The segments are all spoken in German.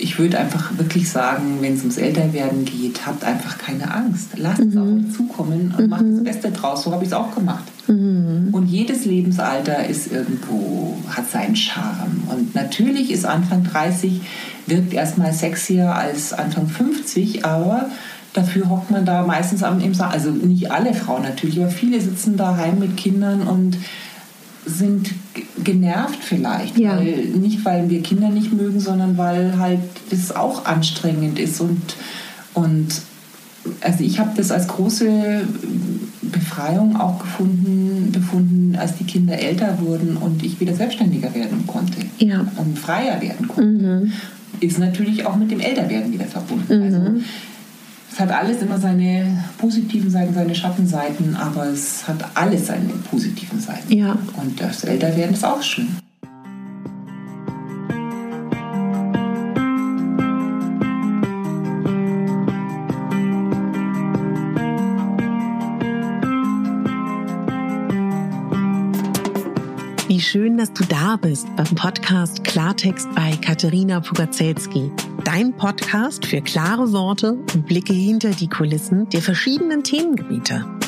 ich würde einfach wirklich sagen, wenn es ums Älterwerden geht, habt einfach keine Angst. Lasst es mhm. auf zukommen und mhm. macht das Beste draus. So habe ich es auch gemacht. Mhm. Und jedes Lebensalter ist irgendwo, hat seinen Charme. Und natürlich ist Anfang 30, wirkt erstmal sexier als Anfang 50, aber dafür hockt man da meistens am im Saal. Also nicht alle Frauen natürlich, aber viele sitzen daheim mit Kindern und sind genervt vielleicht. Ja. Weil, nicht, weil wir Kinder nicht mögen, sondern weil halt das auch anstrengend ist. Und, und also ich habe das als große Befreiung auch gefunden, befunden, als die Kinder älter wurden und ich wieder selbstständiger werden konnte ja. und freier werden konnte. Mhm. Ist natürlich auch mit dem Älterwerden wieder verbunden. Mhm. Also es hat alles immer seine positiven Seiten, seine Schattenseiten, aber es hat alles seine positiven Seiten. Ja. Und das Älterwerden ist auch schön. Wie schön, dass du da bist beim Podcast Klartext bei Katharina Pugacelski. Dein Podcast für klare Worte und Blicke hinter die Kulissen der verschiedenen Themengebiete.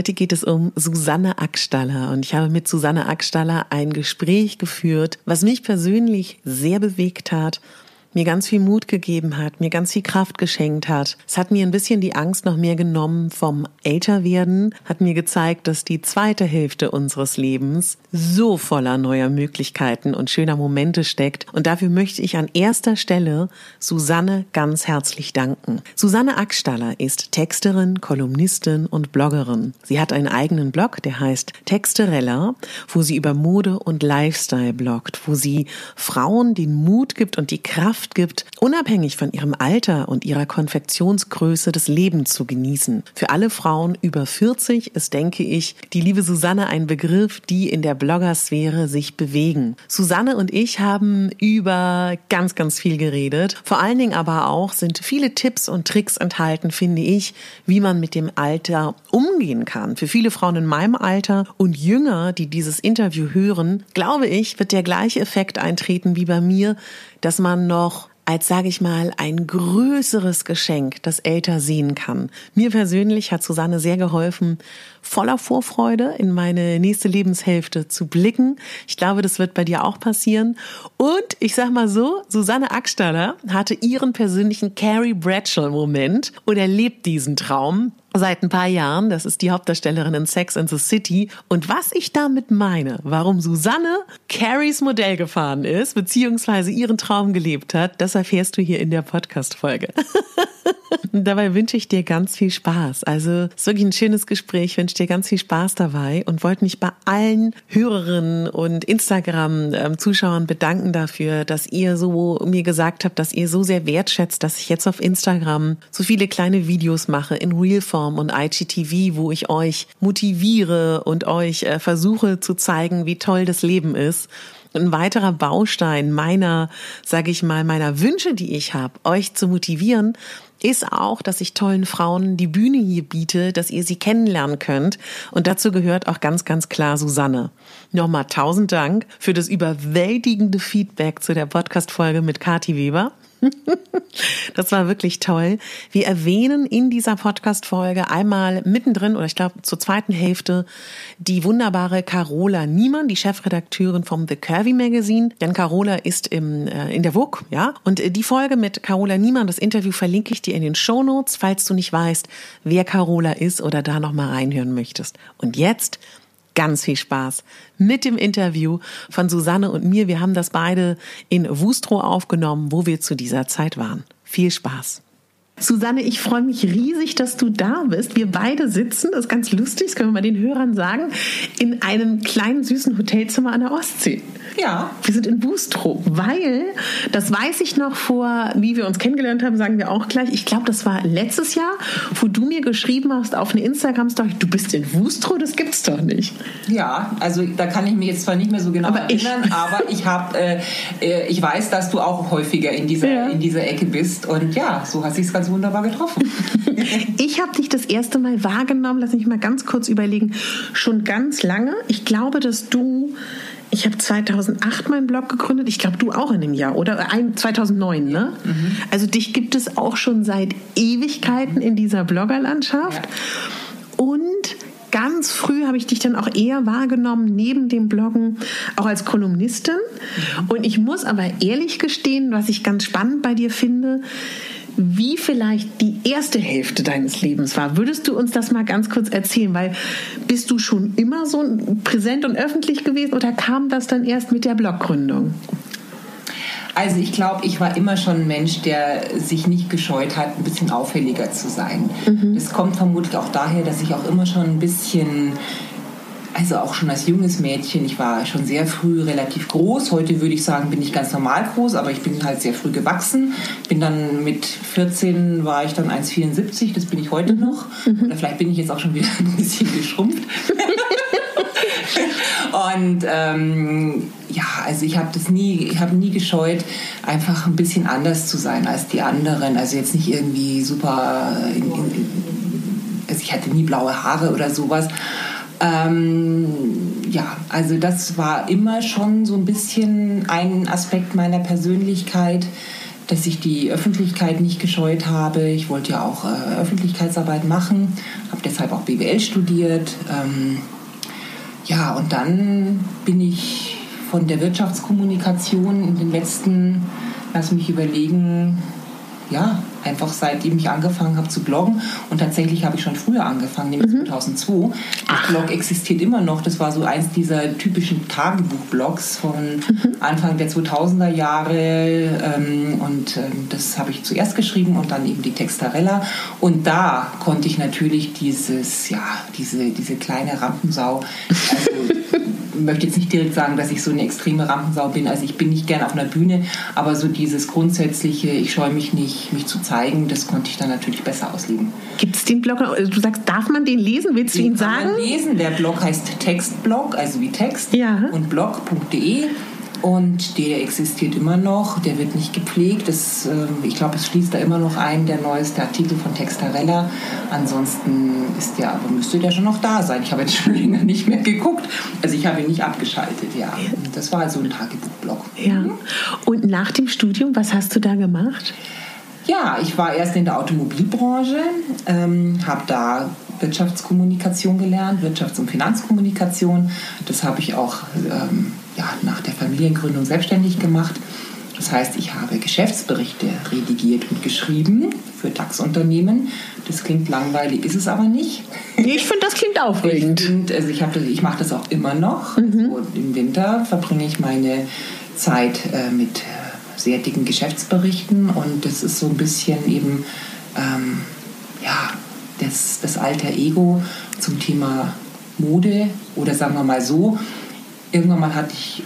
Heute geht es um Susanne Ackstaller und ich habe mit Susanne Ackstaller ein Gespräch geführt, was mich persönlich sehr bewegt hat mir ganz viel Mut gegeben hat, mir ganz viel Kraft geschenkt hat. Es hat mir ein bisschen die Angst noch mehr genommen vom Älterwerden, hat mir gezeigt, dass die zweite Hälfte unseres Lebens so voller neuer Möglichkeiten und schöner Momente steckt. Und dafür möchte ich an erster Stelle Susanne ganz herzlich danken. Susanne Ackstaller ist Texterin, Kolumnistin und Bloggerin. Sie hat einen eigenen Blog, der heißt Texterella, wo sie über Mode und Lifestyle bloggt, wo sie Frauen den Mut gibt und die Kraft Kraft gibt, unabhängig von ihrem Alter und ihrer Konfektionsgröße das Leben zu genießen. Für alle Frauen über 40 ist, denke ich, die liebe Susanne ein Begriff, die in der Bloggersphäre sich bewegen. Susanne und ich haben über ganz, ganz viel geredet. Vor allen Dingen aber auch sind viele Tipps und Tricks enthalten, finde ich, wie man mit dem Alter umgehen kann. Für viele Frauen in meinem Alter und Jünger, die dieses Interview hören, glaube ich, wird der gleiche Effekt eintreten wie bei mir, dass man noch als, sage ich mal, ein größeres Geschenk, das älter sehen kann. Mir persönlich hat Susanne sehr geholfen, voller Vorfreude in meine nächste Lebenshälfte zu blicken. Ich glaube, das wird bei dir auch passieren. Und ich sag mal so, Susanne Ackstaller hatte ihren persönlichen Carrie Bradshaw-Moment und erlebt diesen Traum seit ein paar Jahren. Das ist die Hauptdarstellerin in Sex and the City. Und was ich damit meine, warum Susanne Carries Modell gefahren ist, beziehungsweise ihren Traum gelebt hat, das erfährst du hier in der Podcast-Folge. dabei wünsche ich dir ganz viel Spaß. Also, es ist wirklich ein schönes Gespräch. Ich wünsche dir ganz viel Spaß dabei und wollte mich bei allen Hörerinnen und Instagram-Zuschauern bedanken dafür, dass ihr so mir gesagt habt, dass ihr so sehr wertschätzt, dass ich jetzt auf Instagram so viele kleine Videos mache in Realform und IGTV, wo ich euch motiviere und euch äh, versuche zu zeigen, wie toll das Leben ist. Ein weiterer Baustein meiner, sage ich mal, meiner Wünsche, die ich habe, euch zu motivieren, ist auch, dass ich tollen Frauen die Bühne hier biete, dass ihr sie kennenlernen könnt. Und dazu gehört auch ganz, ganz klar Susanne. Nochmal tausend Dank für das überwältigende Feedback zu der Podcast-Folge mit Kati Weber. Das war wirklich toll. Wir erwähnen in dieser Podcast-Folge einmal mittendrin oder ich glaube zur zweiten Hälfte die wunderbare Carola Niemann, die Chefredakteurin vom The Curvy Magazine. Denn Carola ist im, äh, in der Vogue, ja. Und äh, die Folge mit Carola Niemann, das Interview verlinke ich dir in den Show Notes, falls du nicht weißt, wer Carola ist oder da nochmal reinhören möchtest. Und jetzt ganz viel Spaß mit dem Interview von Susanne und mir. Wir haben das beide in Wustrow aufgenommen, wo wir zu dieser Zeit waren. Viel Spaß. Susanne, ich freue mich riesig, dass du da bist. Wir beide sitzen, das ist ganz lustig, das können wir mal den Hörern sagen, in einem kleinen süßen Hotelzimmer an der Ostsee. Ja. Wir sind in Bustrow, weil, das weiß ich noch vor, wie wir uns kennengelernt haben, sagen wir auch gleich, ich glaube, das war letztes Jahr, wo du mir geschrieben hast auf eine Instagram-Story, du bist in Bustrow, das gibt's doch nicht. Ja, also da kann ich mich jetzt zwar nicht mehr so genau aber erinnern, ich, aber ich habe, äh, äh, ich weiß, dass du auch häufiger in dieser, ja. in dieser Ecke bist und ja, so hat sich ganz wunderbar getroffen. ich habe dich das erste Mal wahrgenommen, lass mich mal ganz kurz überlegen, schon ganz lange. Ich glaube, dass du ich habe 2008 meinen Blog gegründet. Ich glaube, du auch in dem Jahr, oder? 2009, ne? Mhm. Also dich gibt es auch schon seit Ewigkeiten in dieser Bloggerlandschaft. Ja. Und ganz früh habe ich dich dann auch eher wahrgenommen, neben dem Bloggen, auch als Kolumnistin. Mhm. Und ich muss aber ehrlich gestehen, was ich ganz spannend bei dir finde, wie vielleicht die erste Hälfte deines Lebens war. Würdest du uns das mal ganz kurz erzählen? Weil bist du schon immer so präsent und öffentlich gewesen oder kam das dann erst mit der Bloggründung? Also ich glaube, ich war immer schon ein Mensch, der sich nicht gescheut hat, ein bisschen auffälliger zu sein. Mhm. Das kommt vermutlich auch daher, dass ich auch immer schon ein bisschen also auch schon als junges Mädchen, ich war schon sehr früh relativ groß. Heute würde ich sagen, bin ich ganz normal groß, aber ich bin halt sehr früh gewachsen. Bin dann mit 14 war ich dann 1,74, das bin ich heute mhm. noch. Mhm. Oder vielleicht bin ich jetzt auch schon wieder ein bisschen geschrumpft. Und ähm, ja, also ich habe das nie, ich habe nie gescheut, einfach ein bisschen anders zu sein als die anderen. Also jetzt nicht irgendwie super, in, in, also ich hatte nie blaue Haare oder sowas. Ähm, ja, also das war immer schon so ein bisschen ein Aspekt meiner Persönlichkeit, dass ich die Öffentlichkeit nicht gescheut habe. Ich wollte ja auch äh, Öffentlichkeitsarbeit machen, habe deshalb auch BWL studiert. Ähm, ja, und dann bin ich von der Wirtschaftskommunikation in den letzten, lass mich überlegen, ja, einfach seitdem ich angefangen habe zu bloggen. Und tatsächlich habe ich schon früher angefangen, nämlich mhm. 2002. Der Blog existiert immer noch. Das war so eins dieser typischen Tagebuchblogs von mhm. Anfang der 2000er Jahre. Ähm, und ähm, das habe ich zuerst geschrieben und dann eben die Textarella. Und da konnte ich natürlich dieses, ja, diese, diese kleine Rampensau, also möchte jetzt nicht direkt sagen, dass ich so eine extreme Rampensau bin. Also ich bin nicht gern auf einer Bühne, aber so dieses grundsätzliche, ich scheue mich nicht, mich zu zeigen, das konnte ich dann natürlich besser auslegen. Gibt es den Blog? Also du sagst, darf man den lesen? Willst den du ihn sagen? Man lesen. Der Blog heißt Textblog, also wie Text ja. und blog.de. Und der existiert immer noch, der wird nicht gepflegt. Das, äh, ich glaube, es schließt da immer noch ein, der neueste Artikel von Textarella. Ansonsten ist der, aber müsste der schon noch da sein. Ich habe jetzt schon länger nicht mehr geguckt. Also ich habe ihn nicht abgeschaltet, ja. Das war also ein Tagebuchblog. Ja. Und nach dem Studium, was hast du da gemacht? Ja, ich war erst in der Automobilbranche, ähm, habe da Wirtschaftskommunikation gelernt, Wirtschafts- und Finanzkommunikation. Das habe ich auch ähm, ja, nach der Familiengründung selbstständig gemacht. Das heißt, ich habe Geschäftsberichte redigiert und geschrieben für DAX-Unternehmen. Das klingt langweilig, ist es aber nicht. Ich finde, das klingt aufregend. Ich, find, also ich, ich mache das auch immer noch. Mhm. Also Im Winter verbringe ich meine Zeit äh, mit äh, sehr dicken Geschäftsberichten und das ist so ein bisschen eben ähm, ja, das, das alter Ego zum Thema Mode oder sagen wir mal so, irgendwann mal hatte ich,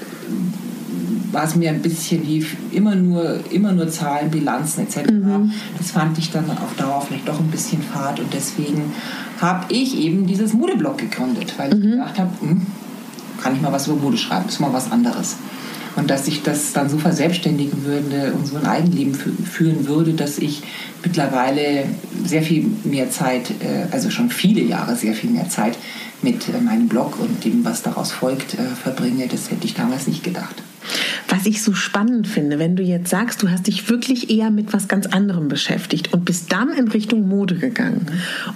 war es mir ein bisschen wie immer nur, immer nur Zahlen, Bilanzen etc. Mhm. Das fand ich dann auf Dauer vielleicht doch ein bisschen fad und deswegen habe ich eben dieses Modeblog gegründet, weil mhm. ich gedacht habe, hm, kann ich mal was über Mode schreiben, ist mal was anderes. Und dass ich das dann so verselbstständigen würde und so ein Eigenleben führen würde, dass ich mittlerweile sehr viel mehr Zeit, äh, also schon viele Jahre sehr viel mehr Zeit mit äh, meinem Blog und dem, was daraus folgt, äh, verbringe, das hätte ich damals nicht gedacht. Was ich so spannend finde, wenn du jetzt sagst, du hast dich wirklich eher mit was ganz anderem beschäftigt und bist dann in Richtung Mode gegangen.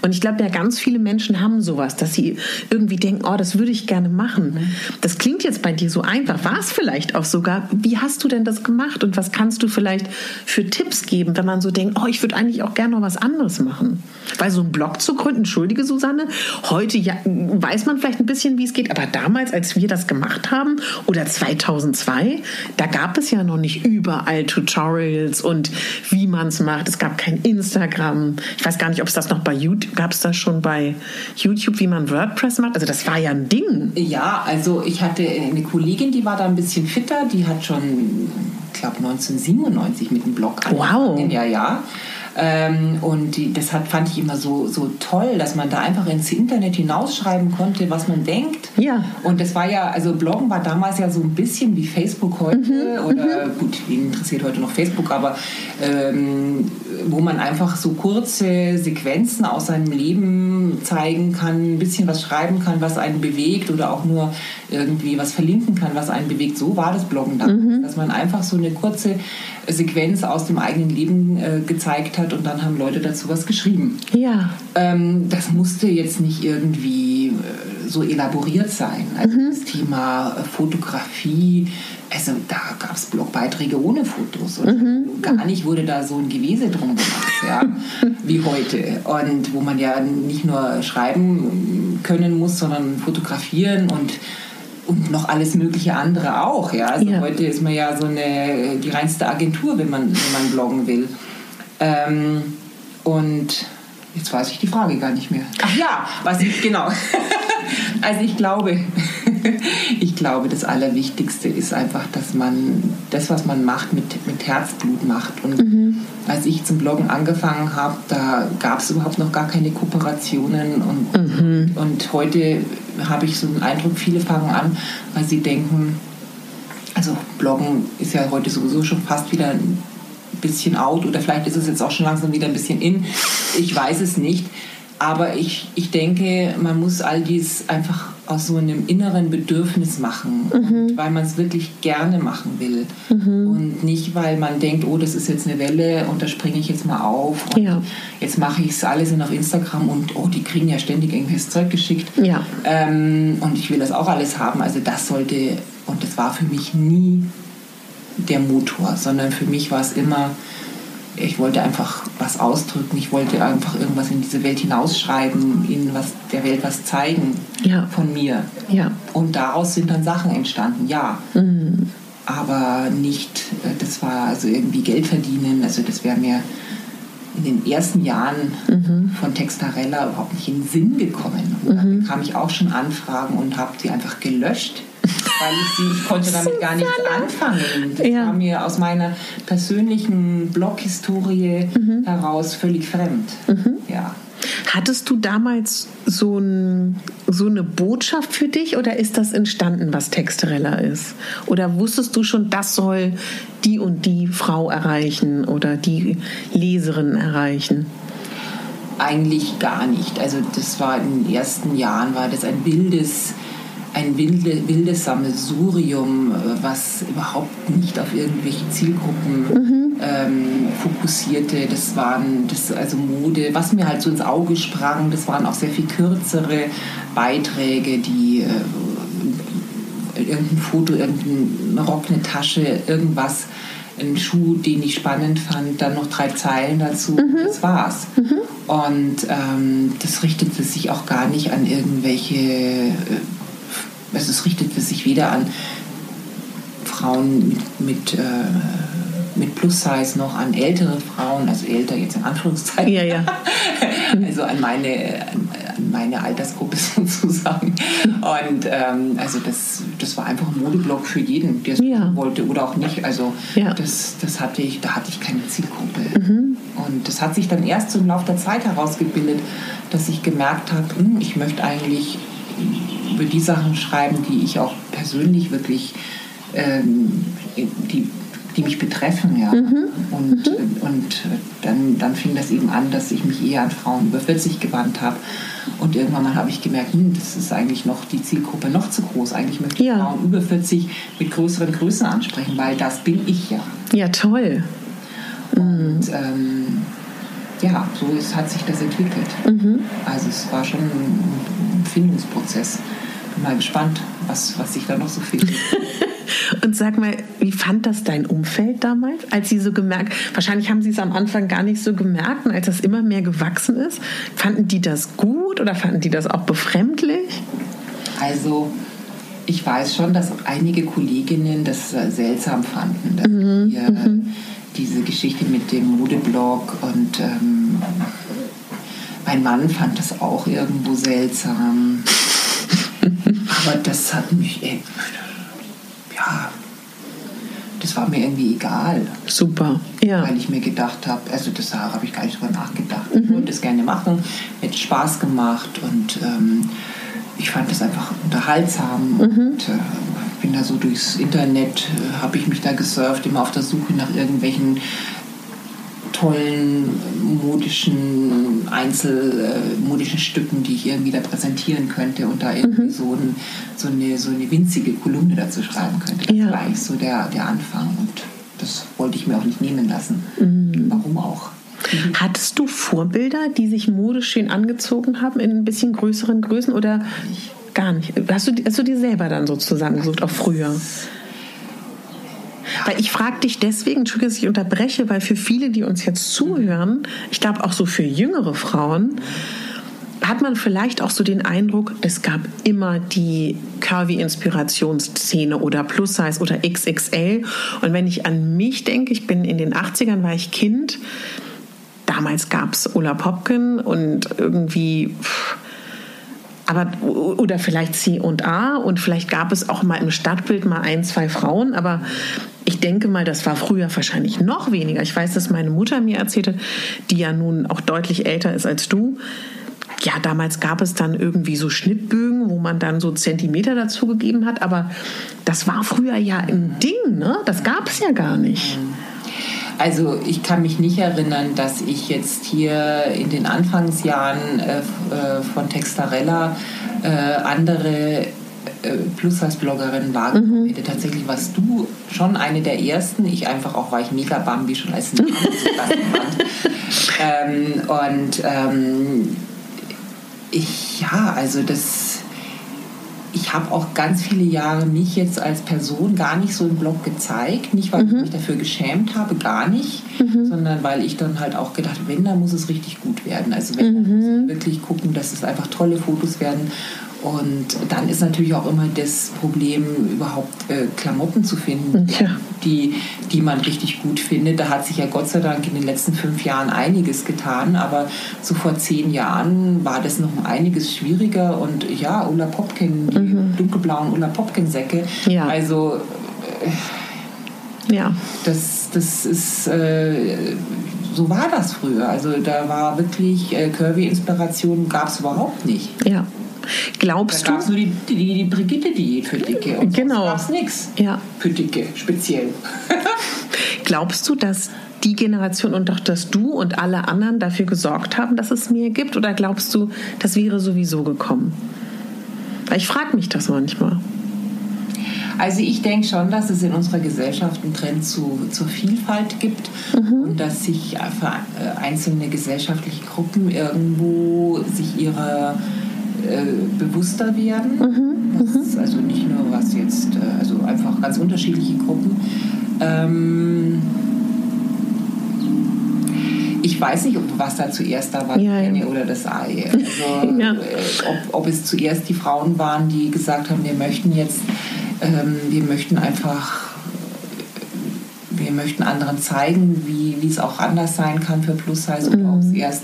Und ich glaube, ja, ganz viele Menschen haben sowas, dass sie irgendwie denken, oh, das würde ich gerne machen. Das klingt jetzt bei dir so einfach. War es vielleicht auch sogar? Wie hast du denn das gemacht und was kannst du vielleicht für Tipps geben, wenn man so denkt, oh, ich würde eigentlich auch gerne noch was anderes machen? Weil so einen Blog zu gründen, entschuldige Susanne, heute ja, weiß man vielleicht ein bisschen, wie es geht, aber damals, als wir das gemacht haben oder 2002, da gab es ja noch nicht überall Tutorials und wie man es macht. Es gab kein Instagram. Ich weiß gar nicht, ob es das noch bei YouTube gab es das schon bei YouTube, wie man WordPress macht. Also das war ja ein Ding. Ja, also ich hatte eine Kollegin, die war da ein bisschen fitter. Die hat schon, ich glaube 1997 mit dem Blog angefangen. Wow. Ja, ja. Ähm, und die, das hat, fand ich immer so, so toll, dass man da einfach ins Internet hinausschreiben konnte, was man denkt. Ja. Und das war ja, also Bloggen war damals ja so ein bisschen wie Facebook heute. Mhm. Oder mhm. gut, wen interessiert heute noch Facebook, aber ähm, wo man einfach so kurze Sequenzen aus seinem Leben zeigen kann, ein bisschen was schreiben kann, was einen bewegt oder auch nur irgendwie was verlinken kann, was einen bewegt. So war das Bloggen damals. Mhm. Dass man einfach so eine kurze Sequenz aus dem eigenen Leben äh, gezeigt hat und dann haben Leute dazu was geschrieben. Ja. Ähm, das musste jetzt nicht irgendwie äh, so elaboriert sein. Also mhm. das Thema äh, Fotografie, also da gab es Blogbeiträge ohne Fotos und mhm. gar nicht wurde da so ein Gewese drum gemacht, ja, wie heute. Und wo man ja nicht nur schreiben können muss, sondern fotografieren und und noch alles mögliche andere auch. Ja? Also ja. heute ist man ja so eine die reinste Agentur, wenn man, wenn man bloggen will. Ähm, und jetzt weiß ich die Frage gar nicht mehr. Ach ja, was ich genau. also ich glaube, ich glaube, das Allerwichtigste ist einfach, dass man das, was man macht, mit, mit Herzblut macht. Und mhm. als ich zum Bloggen angefangen habe, da gab es überhaupt noch gar keine Kooperationen. Und, mhm. und heute habe ich so den Eindruck, viele fangen an, weil sie denken, also Bloggen ist ja heute sowieso schon fast wieder ein bisschen out oder vielleicht ist es jetzt auch schon langsam wieder ein bisschen in. Ich weiß es nicht. Aber ich, ich denke, man muss all dies einfach aus so einem inneren Bedürfnis machen, mhm. weil man es wirklich gerne machen will. Mhm. Und nicht, weil man denkt, oh, das ist jetzt eine Welle und da springe ich jetzt mal auf und ja. jetzt mache ich es alles auf Instagram und oh, die kriegen ja ständig irgendwelches Zeug geschickt. Ja. Ähm, und ich will das auch alles haben. Also das sollte, und das war für mich nie der Motor, sondern für mich war es immer, ich wollte einfach was ausdrücken, ich wollte einfach irgendwas in diese Welt hinausschreiben, ihnen was, der Welt was zeigen ja. von mir. Ja. Und daraus sind dann Sachen entstanden, ja. Mhm. Aber nicht, äh, das war also irgendwie Geld verdienen, also das wäre mir in den ersten Jahren mhm. von Textarella überhaupt nicht in den Sinn gekommen. Und dann mhm. bekam ich auch schon Anfragen und habe sie einfach gelöscht weil ich sie, ich konnte damit gar nichts anfangen. Das ja. war mir aus meiner persönlichen Bloghistorie mhm. heraus völlig fremd. Mhm. Ja. Hattest du damals so, ein, so, eine Botschaft für dich oder ist das entstanden, was Texterella ist? Oder wusstest du schon, das soll die und die Frau erreichen oder die Leserin erreichen? Eigentlich gar nicht. Also das war in den ersten Jahren war das ein wildes ein wilde, wildes Sammelsurium, äh, was überhaupt nicht auf irgendwelche Zielgruppen mhm. ähm, fokussierte. Das waren das, also Mode, was mir halt so ins Auge sprang, das waren auch sehr viel kürzere Beiträge, die äh, irgendein Foto, irgendein Rock, eine Tasche, irgendwas ein Schuh, den ich spannend fand, dann noch drei Zeilen dazu, mhm. das war's. Mhm. Und ähm, das richtete sich auch gar nicht an irgendwelche äh, also es richtete sich weder an Frauen mit, mit, äh, mit Plus-Size noch an ältere Frauen, also älter jetzt in Anführungszeichen. Ja, ja. also an meine, an, meine Altersgruppe sozusagen. Und ähm, also das, das war einfach ein Modeblock für jeden, der es ja. wollte oder auch nicht. Also ja. das, das hatte ich, da hatte ich keine Zielgruppe. Mhm. Und das hat sich dann erst im Laufe der Zeit herausgebildet, dass ich gemerkt habe, hm, ich möchte eigentlich über die Sachen schreiben, die ich auch persönlich wirklich, ähm, die, die mich betreffen. Ja. Mhm. Und, mhm. und dann, dann fing das eben an, dass ich mich eher an Frauen über 40 gewandt habe Und irgendwann mal habe ich gemerkt, hm, das ist eigentlich noch die Zielgruppe noch zu groß. Eigentlich möchte ich Ja. Frauen über 40 mit größeren Größen ansprechen, weil das bin ich ja. Ja, toll. Und ähm, ja, so ist, hat sich das entwickelt. Mhm. Also es war schon ein Findungsprozess. Mal gespannt, was, was sich da noch so findet. Und sag mal, wie fand das dein Umfeld damals, als sie so gemerkt, wahrscheinlich haben sie es am Anfang gar nicht so gemerkt und als das immer mehr gewachsen ist, fanden die das gut oder fanden die das auch befremdlich? Also ich weiß schon, dass einige Kolleginnen das äh, seltsam fanden, dass wir diese Geschichte mit dem Modeblog und ähm, mein Mann fand das auch irgendwo seltsam. Aber das hat mich, äh, ja, das war mir irgendwie egal. Super, ja. weil ich mir gedacht habe, also das da habe ich gar nicht drüber nachgedacht. Ich wollte das gerne machen, hat Spaß gemacht und ähm, ich fand das einfach unterhaltsam und äh, bin da so durchs Internet, äh, habe ich mich da gesurft, immer auf der Suche nach irgendwelchen tollen modischen Einzel äh, modischen Stücken, die ich irgendwie da präsentieren könnte und da irgendwie so, ein, so, eine, so eine winzige Kolumne dazu schreiben könnte. Das Ja. war eigentlich so der, der Anfang und das wollte ich mir auch nicht nehmen lassen. Warum auch? Hattest du Vorbilder, die sich modisch schön angezogen haben in ein bisschen größeren Größen oder gar nicht? Hast du, hast du dir selber dann so zusammengesucht, auch früher? Weil ich frage dich deswegen, Entschuldigung, dass ich unterbreche, weil für viele, die uns jetzt zuhören, ich glaube auch so für jüngere Frauen, hat man vielleicht auch so den Eindruck, es gab immer die Curvy-Inspirationsszene oder Plus-Size oder XXL. Und wenn ich an mich denke, ich bin in den 80ern, war ich Kind, damals gab es Ola Popkin und irgendwie... Pff, aber oder vielleicht C und A und vielleicht gab es auch mal im Stadtbild mal ein, zwei Frauen, aber ich denke mal, das war früher wahrscheinlich noch weniger. Ich weiß, dass meine Mutter mir erzählte, die ja nun auch deutlich älter ist als du. Ja, damals gab es dann irgendwie so Schnittbögen, wo man dann so Zentimeter dazu gegeben hat, aber das war früher ja ein Ding, ne? Das gab es ja gar nicht. Also ich kann mich nicht erinnern, dass ich jetzt hier in den Anfangsjahren äh, äh, von Textarella äh, andere äh, Plus-Size-Bloggerinnen wahrgenommen hätte. Tatsächlich warst du schon eine der ersten. Ich einfach auch, weil ich mega Bambi schon als Name so klasse fand. ähm, und ähm, ich, ja, also das ich habe auch ganz viele Jahre mich jetzt als Person gar nicht so im Blog gezeigt. Nicht, weil ich mich dafür geschämt habe, gar nicht, sondern weil ich dann halt auch gedacht habe, wenn, dann muss es richtig gut werden. Also wenn, dann muss ich wirklich gucken, dass es einfach tolle Fotos werden. Und dann ist natürlich auch immer das Problem, überhaupt äh, Klamotten zu finden, Tja. die, die man richtig gut findet. Da hat sich ja Gott sei Dank in den letzten fünf Jahren einiges getan, aber so vor zehn Jahren war das noch um einiges schwieriger. Und ja, Ulla Popkin, die dunkelblauen Ulla Popkin-Säcke, Ja. also Ja. das, das ist, äh, so war das früher. Also da war wirklich äh, Curvy-Inspiration gab es überhaupt nicht. Ja. Da Glaubst es du? nur die, die, die Brigitte-Diät für Dicke. Und Genau. gab es nichts Ja. für Dicke, speziell. Glaubst du, dass die Generation und doch, dass du und alle anderen dafür gesorgt haben, dass es mehr gibt? Oder glaubst du, das wäre sowieso gekommen? Weil ich frage mich das manchmal. Also ich denke schon, dass es in unserer Gesellschaft einen Trend zu, zur Vielfalt gibt und dass sich einfach äh, einzelne gesellschaftliche Gruppen irgendwo sich ihrer äh, bewusster werden. Das ist also nicht nur was jetzt, äh, also einfach ganz unterschiedliche Gruppen. Ähm, ich weiß nicht, ob was da zuerst da war, die Ja, ja. Oder das Ei. Also, Ja. äh, ob, ob es zuerst die Frauen waren, die gesagt haben, wir möchten jetzt, ähm, wir möchten einfach, wir möchten anderen zeigen, wie, wie es auch anders sein kann für Plus-Size oder ob es erst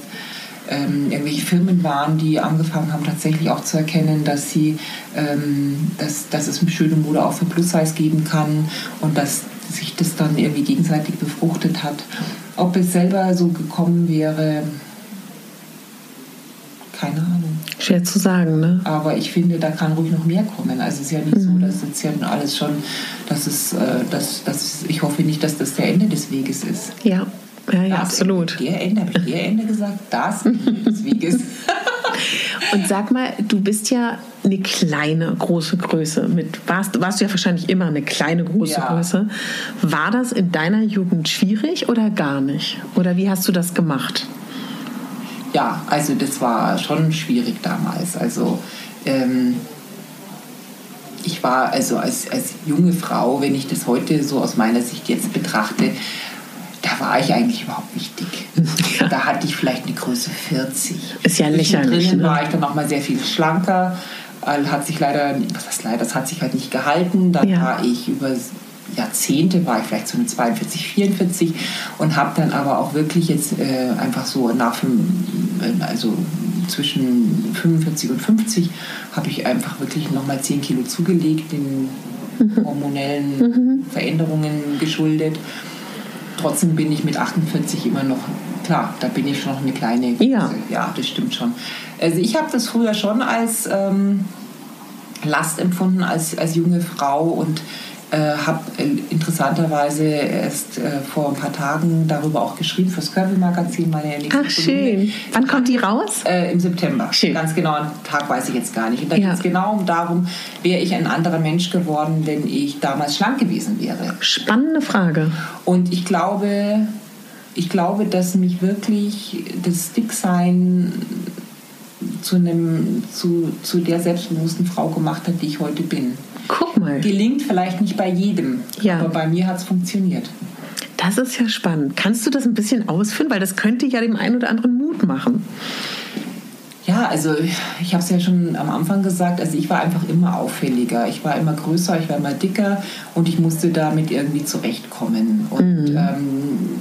ähm, irgendwelche Firmen waren, die angefangen haben, tatsächlich auch zu erkennen, dass sie, ähm, dass, dass es eine schöne Mode auch für Plus-Size geben kann und dass sich das dann irgendwie gegenseitig befruchtet hat. Ob es selber so gekommen wäre, keine Ahnung. Schwer zu sagen, ne? Aber ich finde, da kann ruhig noch mehr kommen. Also es ist ja nicht so, dass jetzt ja alles schon, dass es, äh, dass, dass, ich hoffe nicht, dass das der Ende des Weges ist. Ja, ja, ja Das absolut. Ende, habe ich der Ende gesagt? Das Ende des Weges. Und sag mal, du bist ja eine kleine, große Größe. Mit, warst, warst du ja wahrscheinlich immer eine kleine, große ja. Größe. War das in deiner Jugend schwierig oder gar nicht? Oder wie hast du das gemacht? Ja, also das war schon schwierig damals. Also ähm, ich war also als, als junge Frau, wenn ich das heute so aus meiner Sicht jetzt betrachte, da war ich eigentlich überhaupt nicht dick. Ja. Da hatte ich vielleicht eine Größe 40. Ist ja lächerlich. Drinnen ne? war ich dann noch mal sehr viel schlanker. Hat sich leider, was heißt leider, das hat sich halt nicht gehalten. Dann ja. war ich über Jahrzehnte, war ich vielleicht so mit 42, 44 und habe dann aber auch wirklich jetzt äh, einfach so nach, also zwischen 45 und 50 habe ich einfach wirklich nochmal 10 Kilo zugelegt, den mhm. hormonellen mhm. Veränderungen geschuldet. Trotzdem bin ich mit 48 immer noch, klar, da bin ich schon noch eine kleine. Ja, ja das stimmt schon. Also ich habe das früher schon als ähm, Last empfunden, als, als junge Frau und äh, habe interessanterweise erst äh, vor ein paar Tagen darüber auch geschrieben fürs Körpermagazin, meine Ach, schön. Wann kommt die raus? Äh, Im September. Schön. Ganz genau, einen Tag weiß ich jetzt gar nicht. Und da ja. geht es genau darum, wäre ich ein anderer Mensch geworden, wenn ich damals schlank gewesen wäre. Spannende Frage. Und ich glaube, ich glaube, dass mich wirklich das Dicksein zu, einem, zu, zu der selbstbewussten Frau gemacht hat, die ich heute bin. Guck mal. Gelingt vielleicht nicht bei jedem, ja. aber bei mir hat es funktioniert. Das ist ja spannend. Kannst du das ein bisschen ausführen? Weil das könnte ja dem einen oder anderen Mut machen. Ja, also ich habe es ja schon am Anfang gesagt, also ich war einfach immer auffälliger. Ich war immer größer, ich war immer dicker und ich musste damit irgendwie zurechtkommen. Und mhm. ähm,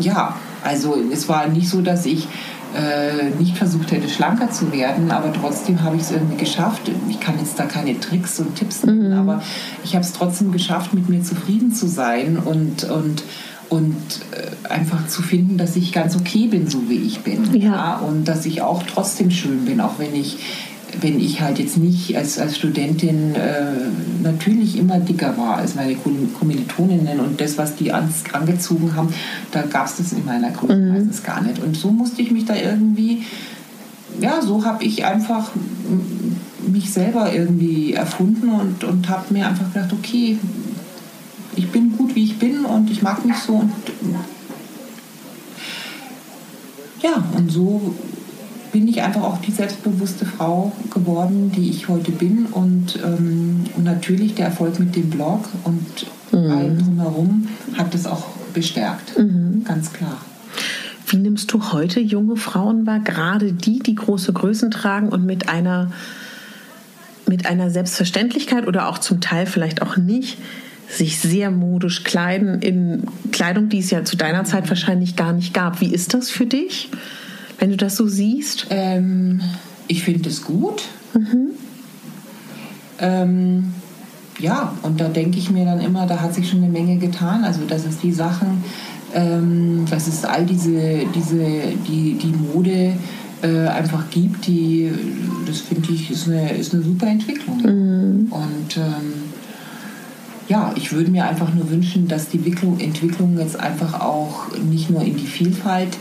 ja, also es war nicht so, dass ich äh, nicht versucht hätte, schlanker zu werden, aber trotzdem habe ich es irgendwie geschafft. Ich kann jetzt da keine Tricks und Tipps nennen, mhm. aber ich habe es trotzdem geschafft, mit mir zufrieden zu sein und, und, und äh, einfach zu finden, dass ich ganz okay bin, so wie ich bin. Ja. ja. Und dass ich auch trotzdem schön bin, auch wenn ich wenn ich halt jetzt nicht als, als Studentin äh, natürlich immer dicker war als meine Kommilitoninnen und das, was die ans, angezogen haben, da gab es das in meiner Gruppe mhm. meistens gar nicht. Und so musste ich mich da irgendwie, ja, so habe ich einfach mich selber irgendwie erfunden und, und habe mir einfach gedacht, okay, ich bin gut, wie ich bin und ich mag mich so und ja, und so bin ich einfach auch die selbstbewusste Frau geworden, die ich heute bin. Und, ähm, und natürlich der Erfolg mit dem Blog und mhm. allem drumherum hat das auch bestärkt. Mhm. Ganz klar. Wie nimmst du heute junge Frauen wahr, gerade die, die große Größen tragen und mit einer, mit einer Selbstverständlichkeit oder auch zum Teil vielleicht auch nicht, sich sehr modisch kleiden in Kleidung, die es ja zu deiner Zeit wahrscheinlich gar nicht gab. Wie ist das für dich? Wenn du das so siehst? Ähm, ich finde es gut. Mhm. Ähm, ja, und da denke ich mir dann immer, da hat sich schon eine Menge getan. Also das ist die Sachen, ähm, dass es all diese, diese die, die Mode äh, einfach gibt, die, das finde ich, ist eine, ist eine super Entwicklung. Mhm. Und ähm, ja, ich würde mir einfach nur wünschen, dass die Entwicklung jetzt einfach auch nicht nur in die Vielfalt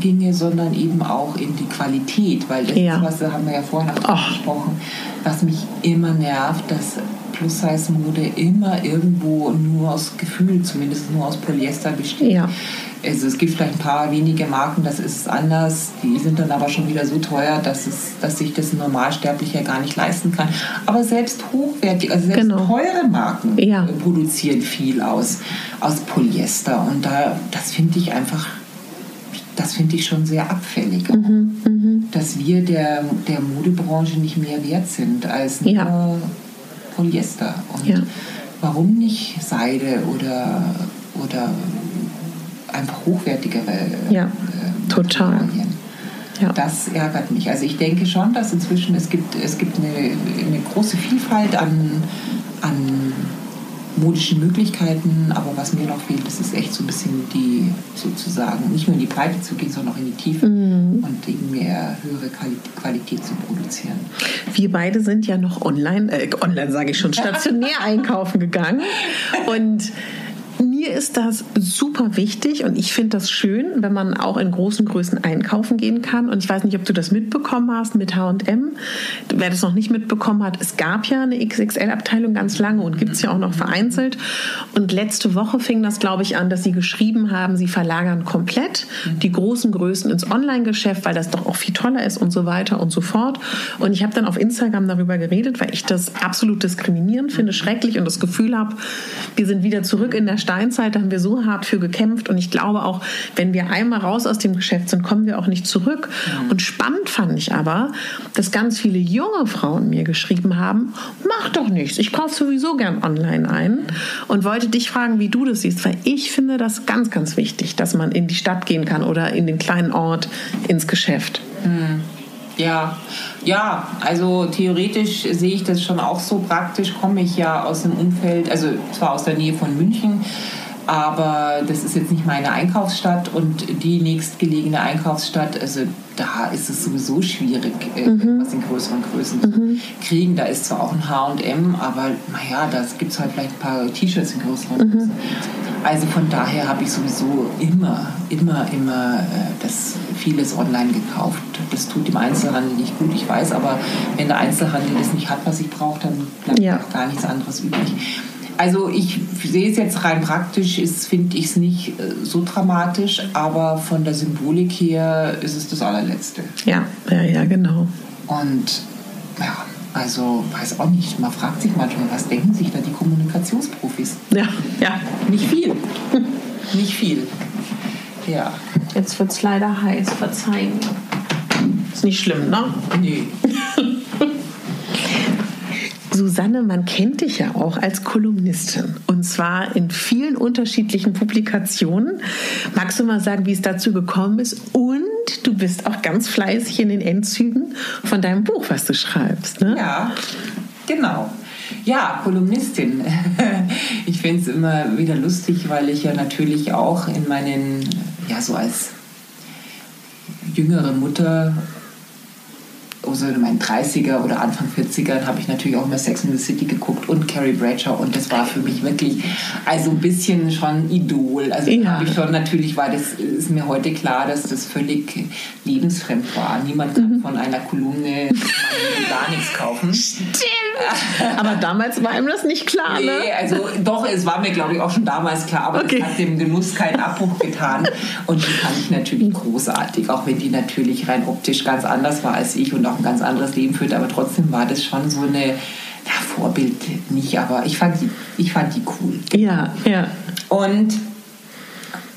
ginge, sondern eben auch in die Qualität, weil das ja. ist, was haben wir ja vorhin auch gesprochen, was mich immer nervt, dass Plus-Size-Mode immer irgendwo nur aus Gefühl, zumindest nur aus Polyester besteht. Ja. Also es gibt vielleicht ein paar wenige Marken, das ist anders. Die sind dann aber schon wieder so teuer, dass, es, dass sich das ein Normalsterblicher gar nicht leisten kann. Aber selbst hochwertige, also selbst genau. teure Marken ja. produzieren viel aus, aus Polyester. Und da, das finde ich einfach das finde ich schon sehr abfällig. Mhm, mh. Dass wir der, der Modebranche nicht mehr wert sind als nur ja. Polyester. Und ja. warum nicht Seide oder, oder einfach hochwertigere ja, äh, total. Ja. Das ärgert mich. Also ich denke schon, dass inzwischen es gibt, es gibt eine, eine große Vielfalt an, an modischen Möglichkeiten, aber was mir noch fehlt, das ist echt so ein bisschen die sozusagen nicht nur in die Breite zu gehen, sondern auch in die Tiefe mm. und eben mehr höhere Qualität zu produzieren. Wir beide sind ja noch online, äh, online sage ich schon, stationär einkaufen gegangen und Mir ist das super wichtig und ich finde das schön, wenn man auch in großen Größen einkaufen gehen kann. Und ich weiß nicht, ob du das mitbekommen hast mit H&M. Wer das noch nicht mitbekommen hat, es gab ja eine XXL-Abteilung ganz lange und gibt es ja auch noch vereinzelt. Und letzte Woche fing das, glaube ich, an, dass sie geschrieben haben, sie verlagern komplett die großen Größen ins Online-Geschäft, weil das doch auch viel toller ist und so weiter und so fort. Und ich habe dann auf Instagram darüber geredet, weil ich das absolut diskriminierend finde, schrecklich und das Gefühl habe, wir sind wieder zurück in der Steinzeit, da haben wir so hart für gekämpft und ich glaube auch, wenn wir einmal raus aus dem Geschäft sind, kommen wir auch nicht zurück. Mhm. Und spannend fand ich aber, dass ganz viele junge Frauen mir geschrieben haben, mach doch nichts, ich kaufe sowieso gern online ein und wollte dich fragen, wie du das siehst, weil ich finde das ganz, ganz wichtig, dass man in die Stadt gehen kann oder in den kleinen Ort ins Geschäft. Mhm. Ja, ja, also theoretisch sehe ich das schon auch so. Praktisch komme ich ja aus dem Umfeld, also zwar aus der Nähe von München, aber das ist jetzt nicht meine Einkaufsstadt und die nächstgelegene Einkaufsstadt, also da ist es sowieso schwierig, äh, mhm. was in größeren Größen mhm. zu kriegen. Da ist zwar auch ein H&M, aber naja, da gibt es halt vielleicht ein paar T-Shirts in größeren mhm. Größen. Also von daher habe ich sowieso immer, immer, immer äh, das vieles online gekauft. Das tut dem Einzelhandel nicht gut, ich weiß, aber wenn der Einzelhandel das nicht hat, was ich brauche, dann bleibt ja. gar nichts anderes übrig. Also ich sehe es jetzt rein praktisch, finde ich es nicht äh, so dramatisch, aber von der Symbolik her ist es das allerletzte. Ja, ja, ja, genau. Und ja, also weiß auch nicht, man fragt sich manchmal, was denken sich da die Kommunikationsprofis? Ja, ja. Nicht viel. nicht viel. Ja. Jetzt wird es leider heiß, verzeihen. Ist nicht schlimm, ne? Nee. Susanne, man kennt dich ja auch als Kolumnistin und zwar in vielen unterschiedlichen Publikationen. Magst du mal sagen, wie es dazu gekommen ist? Und du bist auch ganz fleißig in den Endzügen von deinem Buch, was du schreibst. Ne? Ja, genau. Ja, Kolumnistin. Ich finde es immer wieder lustig, weil ich ja natürlich auch in meinen, ja, so als jüngere Mutter also in meinen 30er oder Anfang 40ern habe ich natürlich auch immer Sex in the City geguckt und Carrie Bradshaw und das war für mich wirklich also ein bisschen schon Idol. Also ja. habe ich schon natürlich war das ist mir heute klar, dass das völlig lebensfremd war. Niemand kann mhm. von einer Kolumne gar nichts kaufen. Stimmt. aber damals war ihm das nicht klar, ne? Nee, also doch, es war mir glaube ich auch schon damals klar, aber okay. es hat dem Genuss keinen Abbruch getan und die fand ich natürlich großartig, auch wenn die natürlich rein optisch ganz anders war als ich und auch ein ganz anderes Leben führt, aber trotzdem war das schon so eine ja, Vorbild nicht, aber ich fand die, ich fand die cool. Ja, ja. Und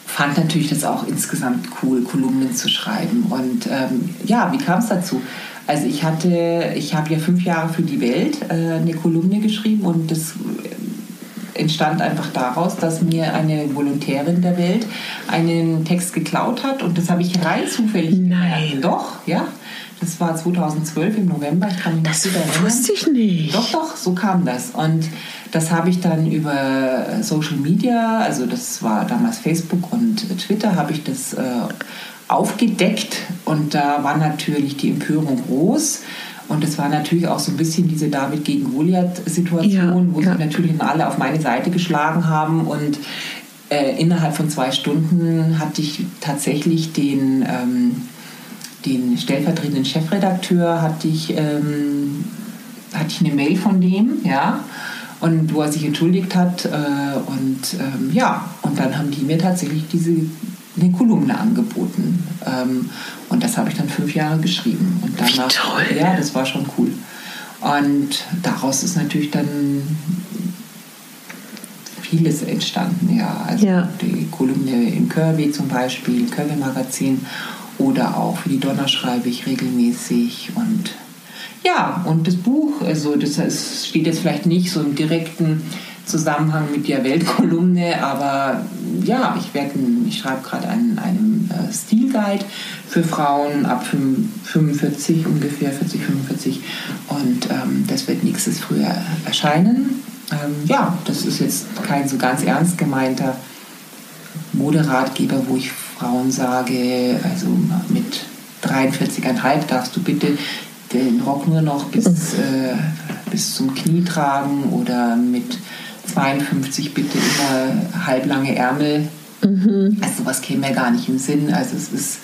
fand natürlich das auch insgesamt cool, Kolumnen zu schreiben. Und ähm, ja, wie kam es dazu? Also ich hatte, ich habe ja fünf Jahre für die Welt äh, eine Kolumne geschrieben und das entstand einfach daraus, dass mir eine Volontärin der Welt einen Text geklaut hat und das habe ich rein zufällig Nein. Gemerkt. Doch, ja. Das war 2012 im November. Ich kann mich das wusste ich nicht. Doch, doch, so kam das. Und das habe ich dann über Social Media, also das war damals Facebook und Twitter, habe ich das äh, aufgedeckt. Und da war natürlich die Empörung groß. Und es war natürlich auch so ein bisschen diese David gegen Goliath-Situation, ja, wo ja. sich natürlich alle auf meine Seite geschlagen haben. Und äh, innerhalb von zwei Stunden hatte ich tatsächlich den... Ähm, den stellvertretenden Chefredakteur hatte ich, ähm, hatte ich eine Mail von dem, ja, und wo er sich entschuldigt hat. Äh, und ähm, ja, und dann haben die mir tatsächlich diese eine Kolumne angeboten. Ähm, und das habe ich dann fünf Jahre geschrieben. Und danach, Wie toll. Ja, das war schon cool. Und daraus ist natürlich dann vieles entstanden, ja. Also ja. die Kolumne im Kirby zum Beispiel, Kirby Magazin oder auch für die Donner schreibe ich regelmäßig und ja, und das Buch, also das steht jetzt vielleicht nicht so im direkten Zusammenhang mit der Weltkolumne, aber ja, ich, ich schreibe gerade einen, einen äh, Stilguide für Frauen ab 45 ungefähr, 40, 45 und ähm, das wird nächstes Frühjahr erscheinen. Ähm, ja, das ist jetzt kein so ganz ernst gemeinter Moderatgeber, wo ich Frauen sage, also mit 43,5 darfst du bitte den Rock nur noch bis, mhm. äh, bis zum Knie tragen oder mit 52 bitte immer halblange Ärmel. Mhm. Also sowas käme mir gar nicht im Sinn. Also es ist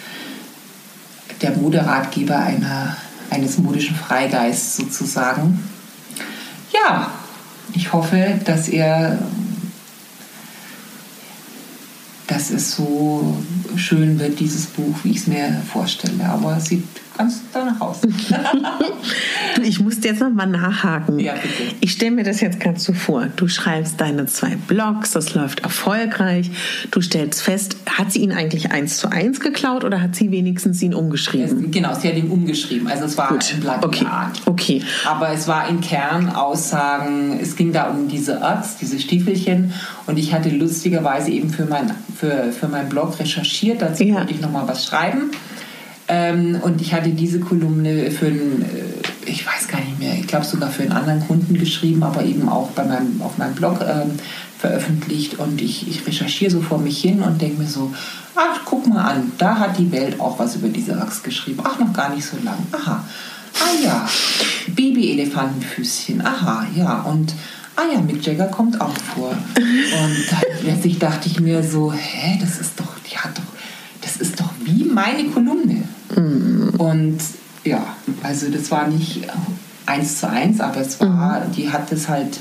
der Moderatgeber einer, eines modischen Freigeists sozusagen. Ja, ich hoffe, dass er dass es so schön wird, dieses Buch, wie ich es mir vorstelle. Aber es sieht ganz danach aus. du, ich musste jetzt noch mal nachhaken. Ja, bitte. Ich stelle mir das jetzt gerade so vor. Du schreibst deine zwei Blogs, das läuft erfolgreich. Du stellst fest, hat sie ihn eigentlich eins zu eins geklaut oder hat sie wenigstens ihn umgeschrieben? Es, genau, sie hat ihn umgeschrieben. Also es war Gut. ein Plagiat. Okay. okay. Aber es war in Kern Aussagen, es ging da um diese Erz, diese Stiefelchen. Und ich hatte lustigerweise eben für mein, für, für mein Blog recherchiert. Dazu ja. wollte ich noch mal was schreiben. Ähm, und ich hatte diese Kolumne für einen, äh, ich weiß gar nicht mehr, ich glaube sogar für einen anderen Kunden geschrieben, aber eben auch bei meinem, auf meinem Blog ähm, veröffentlicht. Und ich, ich recherchiere so vor mich hin und denke mir so, ach, guck mal an, da hat die Welt auch was über diese Axt geschrieben. Ach, noch gar nicht so lang. Aha. Ah ja, Baby-Elefantenfüßchen. Aha, ja. Und ah ja, Mick Jagger kommt auch vor. Und plötzlich dachte ich mir so, hä, das ist doch, die hat doch, das ist doch wie meine Kolumne. Mhm. Und ja, also das war nicht eins zu eins, aber es war, mhm. die hat das halt,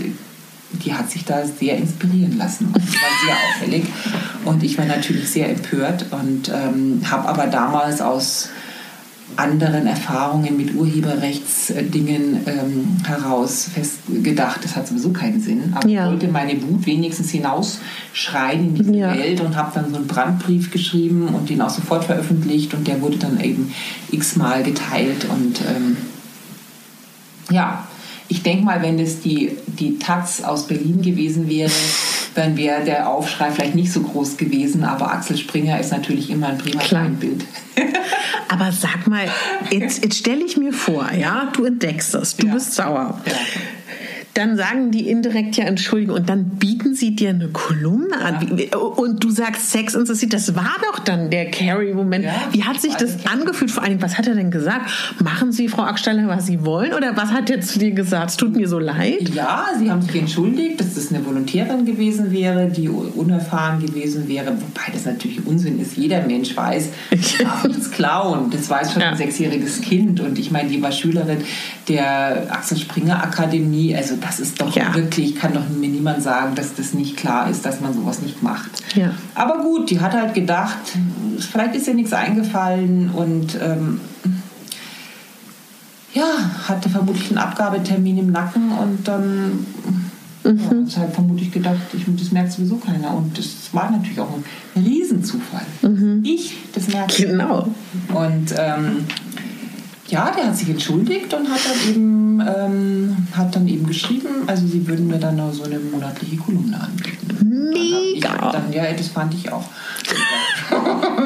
die hat sich da sehr inspirieren lassen. Und das war sehr auffällig. Und ich war natürlich sehr empört und ähm, habe aber damals aus anderen Erfahrungen mit Urheberrechtsdingen ähm, heraus festgedacht, das hat sowieso keinen Sinn. Aber ja. ich wollte meine Wut wenigstens hinausschreien in diese ja. Welt und habe dann so einen Brandbrief geschrieben und den auch sofort veröffentlicht und der wurde dann eben x-mal geteilt und ähm, ja, ich denke mal, wenn es die, die Taz aus Berlin gewesen wäre, dann wäre der Aufschrei vielleicht nicht so groß gewesen, aber Axel Springer ist natürlich immer ein prima Bild. aber sag mal, jetzt, jetzt stelle ich mir vor, ja, du entdeckst das, du ja. bist sauer. Ja dann sagen die indirekt ja Entschuldigung und dann bieten sie dir eine Kolumne an ja. und du sagst Sex und das das war doch dann der Carrie-Moment. Ja, Wie hat sich das angefühlt? Vor allem, was hat er denn gesagt? Machen Sie, Frau Acksteller, was Sie wollen oder was hat er zu dir gesagt? Es tut mir so leid. Ja, Sie haben sich entschuldigt, dass das eine Volontärin gewesen wäre, die unerfahren gewesen wäre, wobei das natürlich Unsinn ist. Jeder Mensch weiß, ich darf nichts klauen. Das weiß schon ja. ein sechsjähriges Kind und ich meine, die war Schülerin der Axel Springer Akademie, also das ist doch ja. wirklich, kann doch mir niemand sagen, dass das nicht klar ist, dass man sowas nicht macht. Ja. Aber gut, die hat halt gedacht, vielleicht ist ihr nichts eingefallen und ähm, ja, hatte vermutlich einen Abgabetermin im Nacken und dann mhm. ja, halt vermutlich gedacht, ich, das merkt sowieso keiner. Und das war natürlich auch ein Riesenzufall. Mhm. Ich, das merke Genau. Und ähm, ja, der hat sich entschuldigt und hat dann eben, ähm, hat dann eben geschrieben, also sie würden mir dann so eine monatliche Kolumne anbieten. Mega! Dann, dann, ja, das fand ich auch.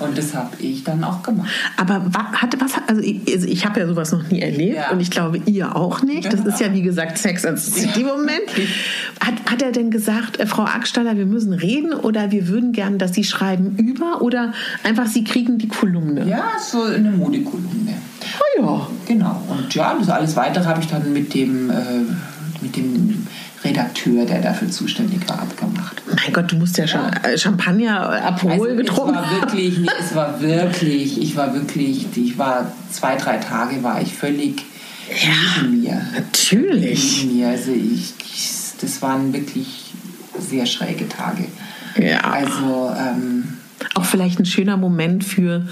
und das habe ich dann auch gemacht. Aber hatte was, also ich, also ich habe ja sowas noch nie erlebt ja. und ich glaube ihr auch nicht. Das ist ja wie gesagt Sex and City Moment. Hat, hat er denn gesagt, äh, Frau Ackstaller, wir müssen reden oder wir würden gern, dass Sie schreiben über oder einfach Sie kriegen die Kolumne? Ja, so eine Modekolumne. Oh ja. Genau. Und ja, das alles weitere habe ich dann mit dem, äh, mit dem Redakteur, der dafür zuständig war, abgemacht. Mein Gott, du musst ja, schon ja. Champagner, Aperol also, getrunken. Es war wirklich, nee, es war wirklich, ich war wirklich, ich war zwei, drei Tage war ich völlig ja, neben mir. Natürlich. Neben mir. Also ich, ich, das waren wirklich sehr schräge Tage. Ja. Also ähm, auch vielleicht ein schöner Moment für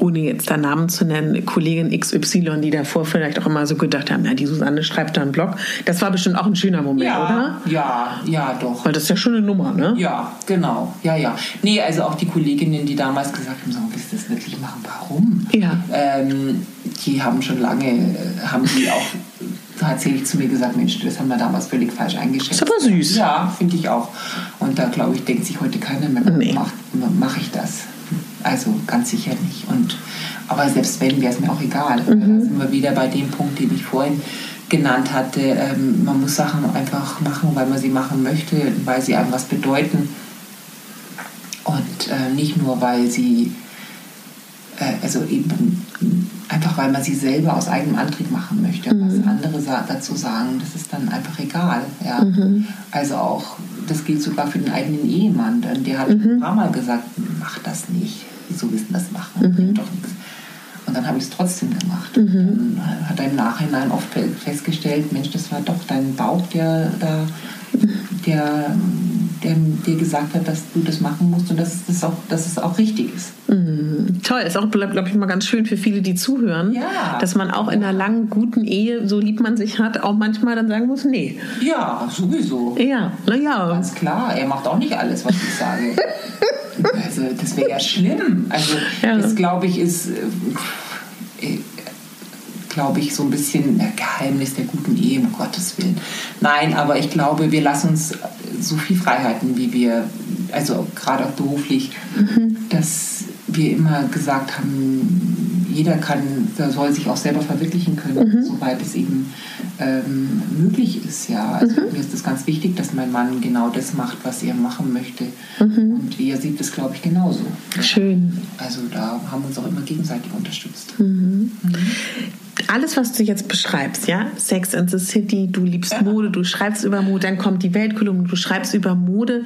ohne jetzt da Namen zu nennen, Kollegin XY, die davor vielleicht auch immer so gedacht haben, ja, die Susanne schreibt da einen Blog. Das war bestimmt auch ein schöner Moment, ja, oder? Ja, ja, doch. Weil das ist ja schon eine Nummer, ne? Ja, genau. Ja, ja. Nee, also auch die Kolleginnen, die damals gesagt haben, so, willst du das wirklich machen? Warum? Ja. Ähm, die haben schon lange, äh, haben die auch tatsächlich zu mir gesagt, Mensch, das haben wir damals völlig falsch eingeschätzt. Das ist aber süß. Ja, finde ich auch. Und da, glaube ich, denkt sich heute keiner mehr, nee. mache mach ich das. Also ganz sicher nicht. Und, aber selbst wenn, wäre es mir auch egal. Mhm. Da sind wir wieder bei dem Punkt, den ich vorhin genannt hatte. Ähm, man muss Sachen einfach machen, weil man sie machen möchte, weil sie einem was bedeuten. Und äh, nicht nur, weil sie, also eben einfach weil man sie selber aus eigenem Antrieb machen möchte. Mhm. Was andere dazu sagen, das ist dann einfach egal. Ja. Mhm. Also auch, das gilt sogar für den eigenen Ehemann. Der hat mhm. ein paar Mal gesagt, mach das nicht. Wieso willst du das machen? Mhm. Doch nichts. Und dann habe ich es trotzdem gemacht. Mhm. Dann hat er im Nachhinein oft festgestellt, Mensch, das war doch dein Bauch, der da der, der dir gesagt hat, dass du das machen musst und dass, das auch, dass es auch richtig ist. Mhm. Toll, ist auch, glaube ich, mal ganz schön für viele, die zuhören, ja. dass man auch in einer langen, guten Ehe, so lieb man sich hat, auch manchmal dann sagen muss, nee. Ja, sowieso. Ja, naja. Ganz klar, er macht auch nicht alles, was ich sage. also das wäre ja schlimm. Also ja. das, glaube ich, ist... Äh, glaube ich, so ein bisschen ein Geheimnis der guten Ehe, um Gottes Willen. Nein, aber ich glaube, wir lassen uns so viel Freiheiten, wie wir, also gerade auch beruflich, mhm. dass wir immer gesagt haben, jeder kann, soll sich auch selber verwirklichen können, mhm. soweit es eben ähm, möglich ist. Ja, also mhm. mir ist es ganz wichtig, dass mein Mann genau das macht, was er machen möchte. Mhm. Und er sieht es, glaube ich, genauso. Schön. Also da haben wir uns auch immer gegenseitig unterstützt. Alles, was du jetzt beschreibst, ja, Sex and the City, du liebst ja. Mode, du schreibst über Mode, dann kommt die Weltkolumne, du schreibst über Mode.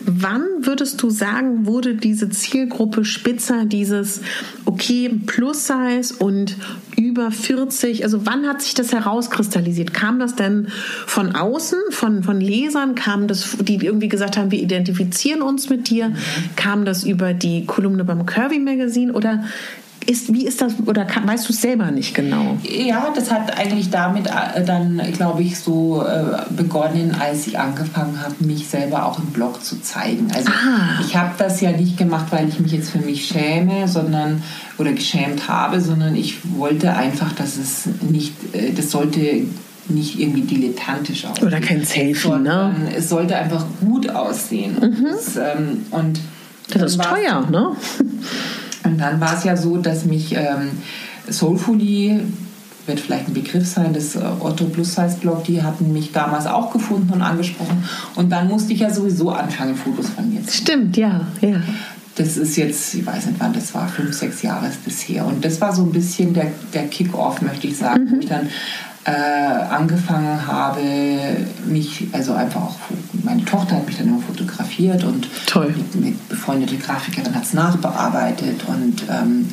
Wann würdest du sagen, wurde diese Zielgruppe spitzer, dieses okay, Plus Size und über 40, also wann hat sich das herauskristallisiert? Kam das denn von außen, von, von Lesern? Kam das, die irgendwie gesagt haben, wir identifizieren uns mit dir? Mhm. Kam das über die Kolumne beim Curvy Magazine oder ist, wie ist das, oder kann, weißt du es selber nicht genau? Ja, das hat eigentlich damit äh, dann, glaube ich, so äh, begonnen, als ich angefangen habe, mich selber auch im Blog zu zeigen. Also ah. ich habe das ja nicht gemacht, weil ich mich jetzt für mich schäme, sondern oder geschämt habe, sondern ich wollte einfach, dass es nicht, äh, das sollte nicht irgendwie dilettantisch aussehen. Oder kein Selfie, ne? Es sollte einfach gut aussehen. Mhm. Und das, ähm, und das ist teuer, ne? Und dann war es ja so, dass mich ähm, Soulfully, wird vielleicht ein Begriff sein, das äh, Otto Plus Size Blog, die hatten mich damals auch gefunden und angesprochen. Und dann musste ich ja sowieso anfangen, Fotos von mir zu machen. Stimmt, ja, ja. Das ist jetzt, ich weiß nicht wann, das war fünf, sechs Jahre bisher. Und das war so ein bisschen der, der Kick-Off, möchte ich sagen, mhm. wo ich dann äh, angefangen habe, mich, also einfach auch, meine Tochter hat mich dann immer fotografiert und Toll. Mit, mit befreundete Grafikerin hat es nachbearbeitet und ähm,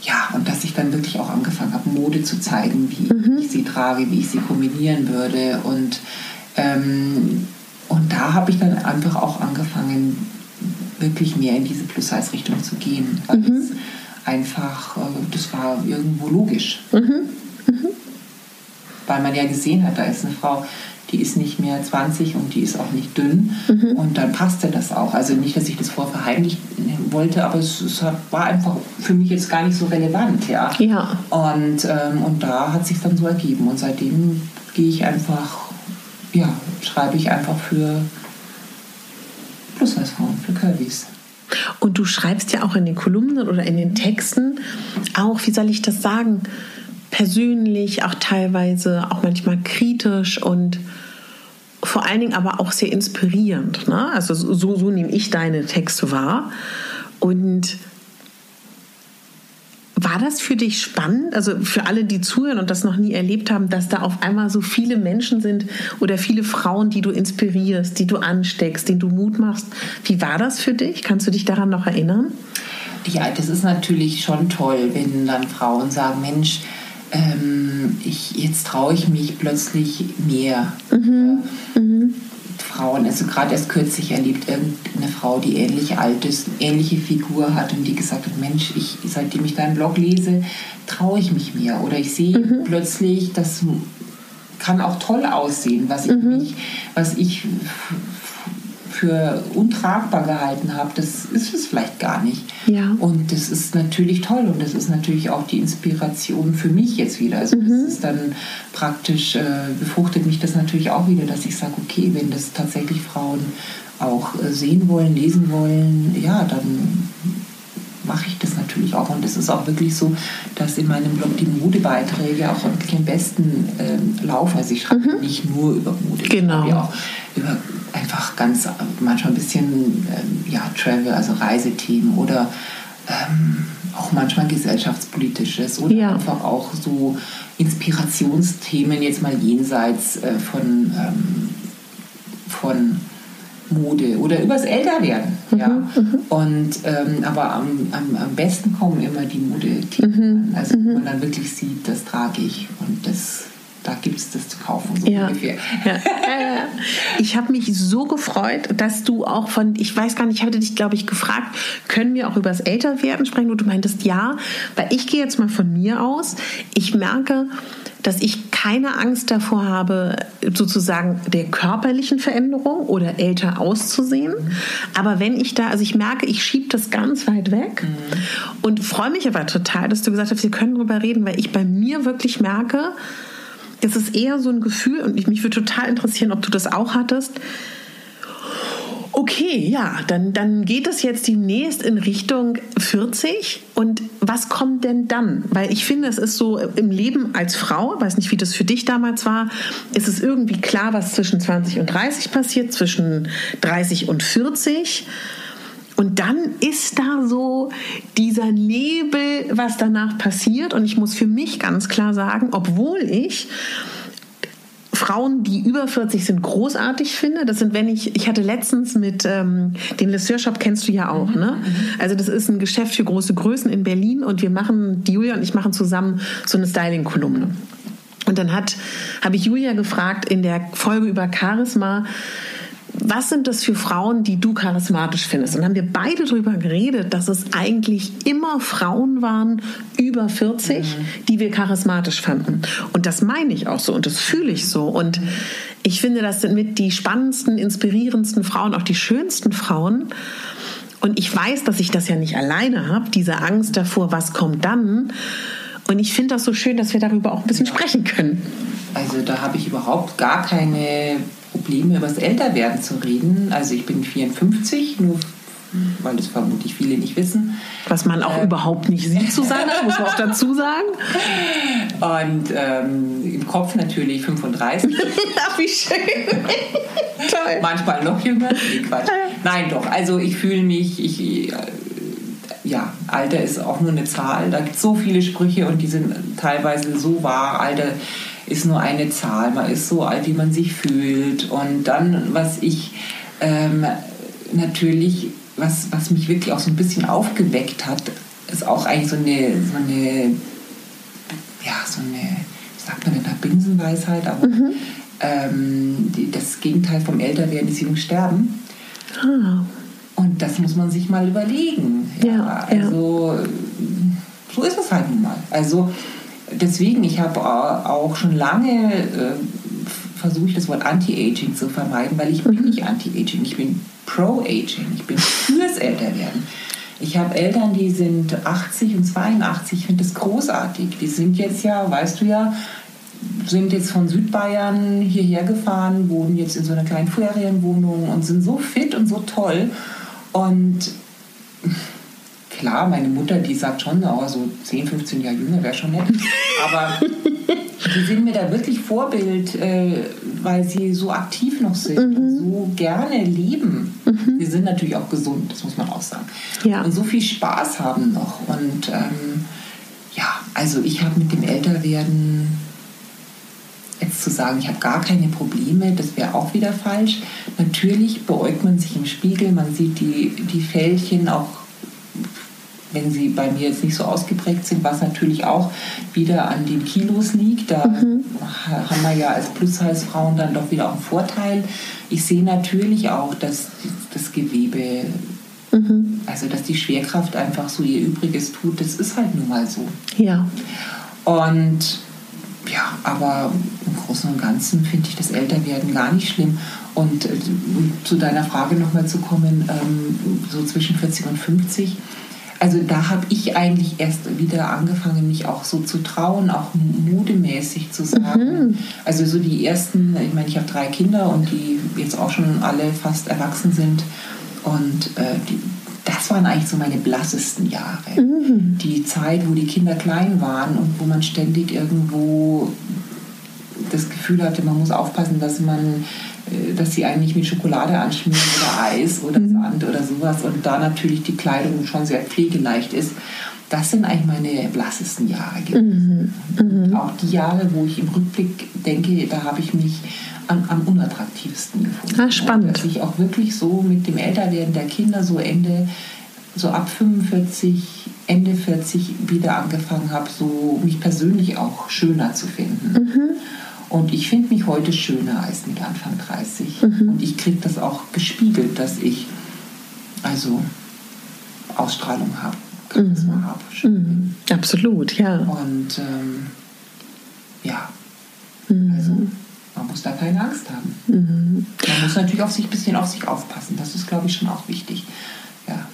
ja, und dass ich dann wirklich auch angefangen habe, Mode zu zeigen, wie mhm. ich sie trage, wie ich sie kombinieren würde und ähm, und da habe ich dann einfach auch angefangen, wirklich mehr in diese Plus-Size-Richtung zu gehen. Mhm. einfach, äh, das war irgendwo logisch. Mhm weil man ja gesehen hat, da ist eine Frau, die ist nicht mehr 20 und die ist auch nicht dünn. Mhm. Und dann passte das auch. Also nicht, dass ich das vorher verheimlichen wollte, aber es, es, war einfach für mich jetzt gar nicht so relevant. Ja. ja. Und, ähm, und da hat sich dann so ergeben. Und seitdem gehe ich einfach, ja, schreibe ich einfach für Plus-Size-Frauen, für Curvys. Und du schreibst ja auch in den Kolumnen oder in den Texten auch, wie soll ich das sagen, persönlich, auch teilweise auch manchmal kritisch und vor allen Dingen aber auch sehr inspirierend. Ne? Also so, so nehme ich deine Texte wahr. Und war das für dich spannend, also für alle, die zuhören und das noch nie erlebt haben, dass da auf einmal so viele Menschen sind oder viele Frauen, die du inspirierst, die du ansteckst, denen du Mut machst? Wie war das für dich? Kannst du dich daran noch erinnern? Ja, das ist natürlich schon toll, wenn dann Frauen sagen, Mensch, ähm, ich, jetzt traue ich mich plötzlich mehr. Mhm. Mhm. Frauen, also gerade erst kürzlich erlebt irgendeine Frau, die ähnlich alt ist, ähnliche Figur hat und die gesagt hat, Mensch, ich, seitdem ich deinen Blog lese, traue ich mich mehr. Oder ich sehe mhm. plötzlich, das kann auch toll aussehen, was ich, mhm. mich, was ich für untragbar gehalten habe, das ist es vielleicht gar nicht. Ja. Und das ist natürlich toll und das ist natürlich auch die Inspiration für mich jetzt wieder. Also mhm. das ist dann praktisch, äh, befruchtet mich das natürlich auch wieder, dass ich sage, okay, wenn das tatsächlich Frauen auch äh, sehen wollen, lesen wollen, ja, dann mache ich das natürlich auch. Und es ist auch wirklich so, dass in meinem Blog die Modebeiträge auch wirklich im besten ähm, laufen. Also ich schreibe mhm. nicht nur über Mode, genau. ich schreibe auch über einfach ganz, manchmal ein bisschen ähm, ja, Travel, also Reisethemen oder ähm, auch manchmal gesellschaftspolitisches oder ja. einfach auch so Inspirationsthemen jetzt mal jenseits äh, von, ähm, von Mode oder übers Älterwerden. Mhm, ja. Mhm. Und, ähm, aber am, am, am besten kommen immer die Modethemen mhm. Also mhm. man dann wirklich sieht, das trage ich und das da gibt es das zu kaufen, so ja. ungefähr. Ja. ich habe mich so gefreut, dass du auch von, ich weiß gar nicht, ich hatte dich, glaube ich, gefragt, können wir auch über das Älterwerden sprechen? Und du meintest ja, weil ich gehe jetzt mal von mir aus. Ich merke, dass ich keine Angst davor habe, sozusagen der körperlichen Veränderung oder älter auszusehen. Aber wenn ich da, also ich merke, ich schiebe das ganz weit weg mhm. und freue mich aber total, dass du gesagt hast, wir können darüber reden, weil ich bei mir wirklich merke, es ist eher so ein Gefühl, und mich würde total interessieren, ob du das auch hattest. Okay, ja, dann, dann geht es jetzt demnächst in Richtung 40. Und was kommt denn dann? Weil ich finde, es ist so im Leben als Frau, weiß nicht, wie das für dich damals war, ist es irgendwie klar, was zwischen 20 und 30 passiert, zwischen 30 und 40. Und dann ist da so dieser Nebel, was danach passiert. Und ich muss für mich ganz klar sagen, obwohl ich Frauen, die über 40 sind, großartig finde. Das sind, wenn ich, ich hatte letztens mit ähm, den Lesseur Shop kennst du ja auch, mhm, ne? Also das ist ein Geschäft für große Größen in Berlin und wir machen, die Julia und ich machen zusammen so eine Styling-Kolumne. Und dann hat, habe ich Julia gefragt in der Folge über Charisma, was sind das für Frauen, die du charismatisch findest? Und dann haben wir beide darüber geredet, dass es eigentlich immer Frauen waren über 40, mhm. die wir charismatisch fanden. Und das meine ich auch so und das fühle ich so. Und ich finde, das sind mit die spannendsten, inspirierendsten Frauen, auch die schönsten Frauen. Und ich weiß, dass ich das ja nicht alleine habe, diese Angst davor, was kommt dann. Und ich finde das so schön, dass wir darüber auch ein bisschen sprechen können. Also da habe ich überhaupt gar keine Probleme, über das Älterwerden zu reden. Also ich bin 54, nur weil das vermutlich viele nicht wissen. Was man auch ähm, überhaupt nicht sieht, Susanne, muss man auch dazu sagen. Und ähm, im Kopf natürlich 35. Ach, wie schön. Toll. Manchmal noch jünger. Nee, Quatsch. Nein, doch. Also ich fühle mich, ich, äh, ja, Alter ist auch nur eine Zahl. Da gibt es so viele Sprüche und die sind teilweise so wahr. Alter ist nur eine Zahl. Man ist so alt, wie man sich fühlt. Und dann, was ich ähm, natürlich, was, was mich wirklich auch so ein bisschen aufgeweckt hat, ist auch eigentlich so eine, so eine ja, so eine, wie sagt man denn da, Binsenweisheit, aber mhm. ähm, die, das Gegenteil vom Älterwerden ist jung sterben. Ah. Und das muss man sich mal überlegen. Ja, ja also ja. so ist es halt nun mal. Also deswegen, ich habe auch schon lange äh, versucht, das Wort Anti-Aging zu vermeiden, weil ich bin mhm. nicht Anti-Aging, ich bin Pro-Aging, ich bin fürs Älterwerden. Ich habe Eltern, die sind 80 und 82, ich finde das großartig. Die sind jetzt ja, weißt du ja, sind jetzt von Südbayern hierher gefahren, wohnen jetzt in so einer kleinen Ferienwohnung und sind so fit und so toll. Und klar, meine Mutter, die sagt schon, oh, so 10, 15 Jahre jünger wäre schon nett. Aber die sind mir da wirklich Vorbild, äh, weil sie so aktiv noch sind mhm. und so gerne leben. Mhm. Sie sind natürlich auch gesund, das muss man auch sagen. Ja. Und so viel Spaß haben noch. Und ähm, ja, also ich habe mit dem Älterwerden jetzt zu sagen, ich habe gar keine Probleme, das wäre auch wieder falsch. Natürlich beäugt man sich im Spiegel, man sieht die, die Fältchen auch wenn sie bei mir jetzt nicht so ausgeprägt sind, was natürlich auch wieder an den Kilos liegt. Da mhm. haben wir ja als Plus-Size-Frauen dann doch wieder auch einen Vorteil. Ich sehe natürlich auch, dass das Gewebe, mhm. also dass die Schwerkraft einfach so ihr Übriges tut. Das ist halt nun mal so. Ja. Und ja, aber im Großen und Ganzen finde ich das Älterwerden gar nicht schlimm. Und äh, zu deiner Frage nochmal zu kommen, ähm, so zwischen 40 und 50 also da habe ich eigentlich erst wieder angefangen, mich auch so zu trauen, auch modemäßig zu sagen. Mhm. Also so die ersten, ich meine, ich habe drei Kinder und die jetzt auch schon alle fast erwachsen sind. Und äh, die, das waren eigentlich so meine blassesten Jahre. Mhm. Die Zeit, wo die Kinder klein waren und wo man ständig irgendwo das Gefühl hatte, man muss aufpassen, dass man dass sie eigentlich mit Schokolade anschmieren oder Eis oder mhm. Sand oder sowas und da natürlich die Kleidung schon sehr pflegeleicht ist. das sind eigentlich meine blassesten Jahre gewesen. Mhm. Mhm. Auch die Jahre, wo ich im Rückblick denke, da habe ich mich am, am unattraktivsten gefunden. Ah, spannend. Dass ich auch wirklich so mit dem Älterwerden der Kinder so Ende, so ab 45, Ende 40 wieder angefangen habe, so mich persönlich auch schöner zu finden. Mhm. Und ich finde mich heute schöner als mit Anfang 30. Mhm. Und ich kriege das auch gespiegelt, dass ich also Ausstrahlung habe Charisma mhm. habe. Mhm. Absolut, ja. Und ähm, ja, mhm. also man muss da keine Angst haben. Mhm. Man muss natürlich auf sich ein bisschen auf sich aufpassen. Das ist, glaube ich, schon auch wichtig. Ja.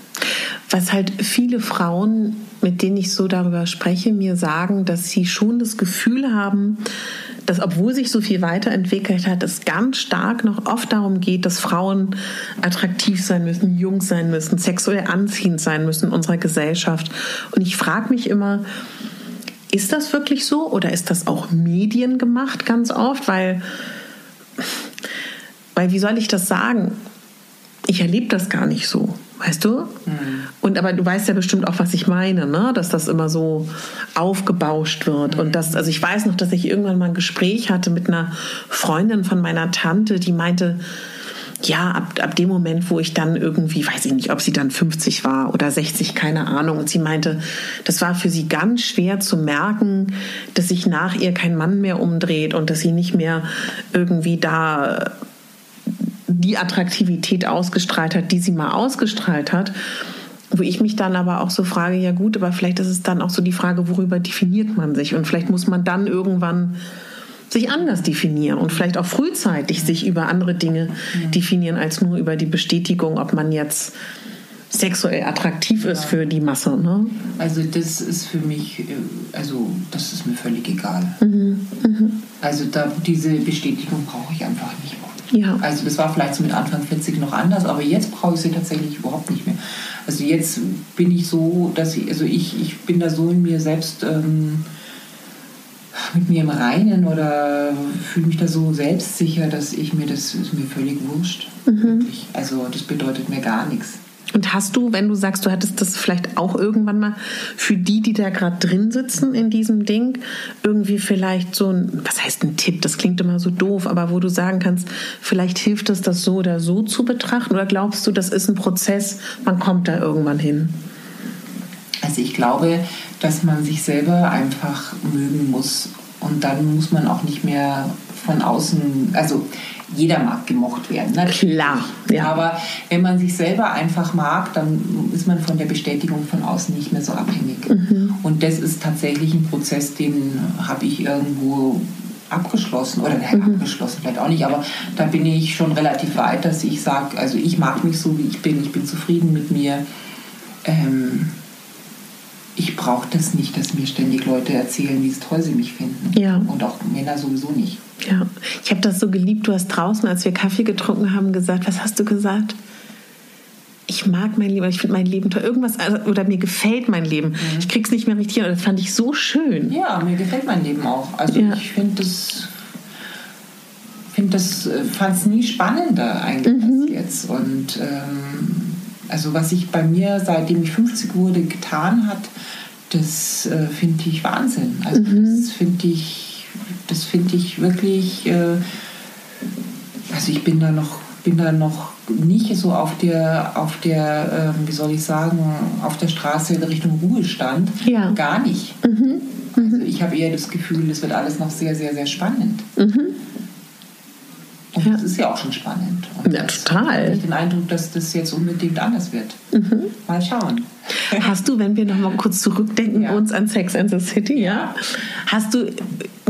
Was halt viele Frauen, mit denen ich so darüber spreche, mir sagen, dass sie schon das Gefühl haben, dass obwohl sich so viel weiterentwickelt hat, es ganz stark noch oft darum geht, dass Frauen attraktiv sein müssen, jung sein müssen, sexuell anziehend sein müssen in unserer Gesellschaft. Und ich frage mich immer, ist das wirklich so oder ist das auch mediengemacht ganz oft? Weil, weil wie soll ich das sagen? Ich erlebe das gar nicht so. Weißt du? Mhm. Und aber du weißt ja bestimmt auch, was ich meine, ne? Dass das immer so aufgebauscht wird. Mhm. Und das, also ich weiß noch, dass ich irgendwann mal ein Gespräch hatte mit einer Freundin von meiner Tante, die meinte, ja, ab, ab dem Moment, wo ich dann irgendwie, weiß ich nicht, ob sie dann 50 war oder 60, keine Ahnung. Und sie meinte, das war für sie ganz schwer zu merken, dass sich nach ihr kein Mann mehr umdreht und dass sie nicht mehr irgendwie da die Attraktivität ausgestrahlt hat, die sie mal ausgestrahlt hat. Wo ich mich dann aber auch so frage, ja gut, aber vielleicht ist es dann auch so die Frage, worüber definiert man sich? Und vielleicht muss man dann irgendwann sich anders definieren und vielleicht auch frühzeitig sich über andere Dinge definieren als nur über die Bestätigung, ob man jetzt sexuell attraktiv ist ja. für die Masse. Ne? Also das ist für mich, äh, also das ist mir völlig egal. Mhm. Mhm. Also da, diese Bestätigung brauche ich einfach nicht. Ja. Also das war vielleicht so mit Anfang 40 noch anders, aber jetzt brauche ich sie tatsächlich überhaupt nicht mehr. Also jetzt bin ich so, dass ich, also ich, ich bin da so in mir selbst ähm, mit mir im Reinen oder fühle mich da so selbstsicher, dass ich mir das ist mir völlig wurscht. Mhm. Also das bedeutet mir gar nichts. Und hast du, wenn du sagst, du hattest das vielleicht auch irgendwann mal für die, die da gerade drin sitzen in diesem Ding, irgendwie vielleicht so ein, was heißt ein Tipp? Das klingt immer so doof, aber wo du sagen kannst, vielleicht hilft es, das so oder so zu betrachten? Oder glaubst du, das ist ein Prozess, man kommt da irgendwann hin? Also ich glaube, dass man sich selber einfach mögen muss und dann muss man auch nicht mehr von außen, also jeder mag gemocht werden. Ne? Klar. Ja. Aber wenn man sich selber einfach mag, dann ist man von der Bestätigung von außen nicht mehr so abhängig. Mhm. Und das ist tatsächlich ein Prozess, den habe ich irgendwo abgeschlossen oder nein, mhm. abgeschlossen vielleicht auch nicht, aber da bin ich schon relativ weit, dass ich sage, also ich mag mich so, wie ich bin, ich bin zufrieden mit mir. Ähm, ich brauche das nicht, dass mir ständig Leute erzählen, wie toll sie mich finden. Ja. Und auch Männer sowieso nicht. Ja, ich habe das so geliebt. Du hast draußen, als wir Kaffee getrunken haben, gesagt, was hast du gesagt? Ich mag mein Leben, ich finde mein Leben toll. Irgendwas, also, oder mir gefällt mein Leben. Mhm. Ich krieg's nicht mehr richtig hin. Das fand ich so schön. Ja, mir gefällt mein Leben auch. Also ja. ich finde das, find das äh, fand es nie spannender eigentlich mhm. als jetzt. Und ähm, also was sich bei mir, seitdem ich 50 wurde, getan hat, das äh, finde ich Wahnsinn. Also mhm. das finde ich das finde ich wirklich, äh, also ich bin da noch, bin da noch nicht so auf der, auf der, äh, wie soll ich sagen, auf der Straße in Richtung Ruhestand. Ja. Gar nicht. Mhm. Mhm. Also ich habe eher das Gefühl, das wird alles noch sehr, sehr, sehr spannend. Mhm. Und ja. das ist ja auch schon spannend. Und ja, total. Ich habe den Eindruck, dass das jetzt unbedingt anders wird. Mhm. Mal schauen. Hast du, wenn wir noch mal kurz zurückdenken ja. uns an Sex and the City, ja? Hast du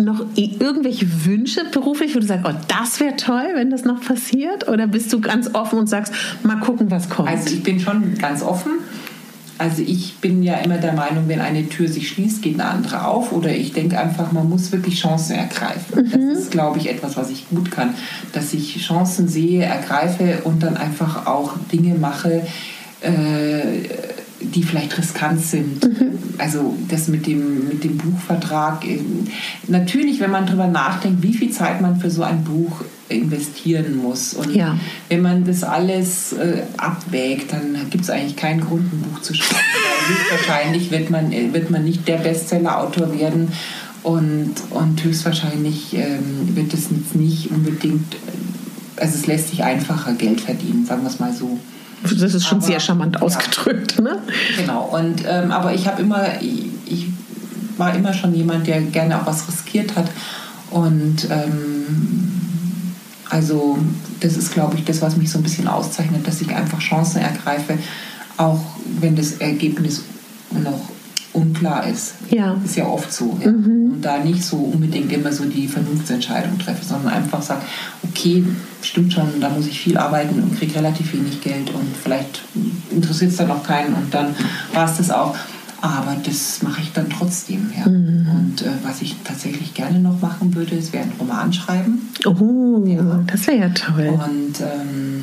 noch irgendwelche Wünsche beruflich, wo du sagst, oh, das wäre toll, wenn das noch passiert? Oder bist du ganz offen und sagst, mal gucken, was kommt? Also ich bin schon ganz offen. Also ich bin ja immer der Meinung, wenn eine Tür sich schließt, geht eine andere auf. Oder ich denke einfach, man muss wirklich Chancen ergreifen. Mhm. Das ist, glaube ich, etwas, was ich gut kann. Dass ich Chancen sehe, ergreife und dann einfach auch Dinge mache, äh, die vielleicht riskant sind. Mhm. Also das mit dem, mit dem Buchvertrag. Äh, natürlich, wenn man darüber nachdenkt, wie viel Zeit man für so ein Buch investieren muss. Und ja. wenn man das alles äh, abwägt, dann gibt es eigentlich keinen Grund, ein Buch zu schreiben. höchstwahrscheinlich wird man, äh, wird man nicht der Bestseller-Autor werden und, und höchstwahrscheinlich ähm, wird es nicht unbedingt, äh, also es lässt sich einfacher Geld verdienen, sagen wir es mal so. Das ist schon aber, sehr charmant ausgedrückt, ja. ne? Genau, und, ähm, aber ich habe immer, ich, ich, war immer schon jemand, der gerne auch was riskiert hat und ähm, also das ist, glaube ich, das, was mich so ein bisschen auszeichnet, dass ich einfach Chancen ergreife, auch wenn das Ergebnis noch unklar ist. Ja. Ist ja oft so. Ja. Mhm. Und da nicht so unbedingt immer so die Vernunftsentscheidung treffe, sondern einfach sage, okay, stimmt schon, da muss ich viel arbeiten und kriege relativ wenig Geld und vielleicht interessiert es dann auch keinen und dann war es das auch. Aber das mache ich dann trotzdem. Ja. Mhm. Und äh, was ich tatsächlich gerne noch machen würde, ist wäre ein Roman schreiben. Oh, ja. das wäre ja toll. Und ähm,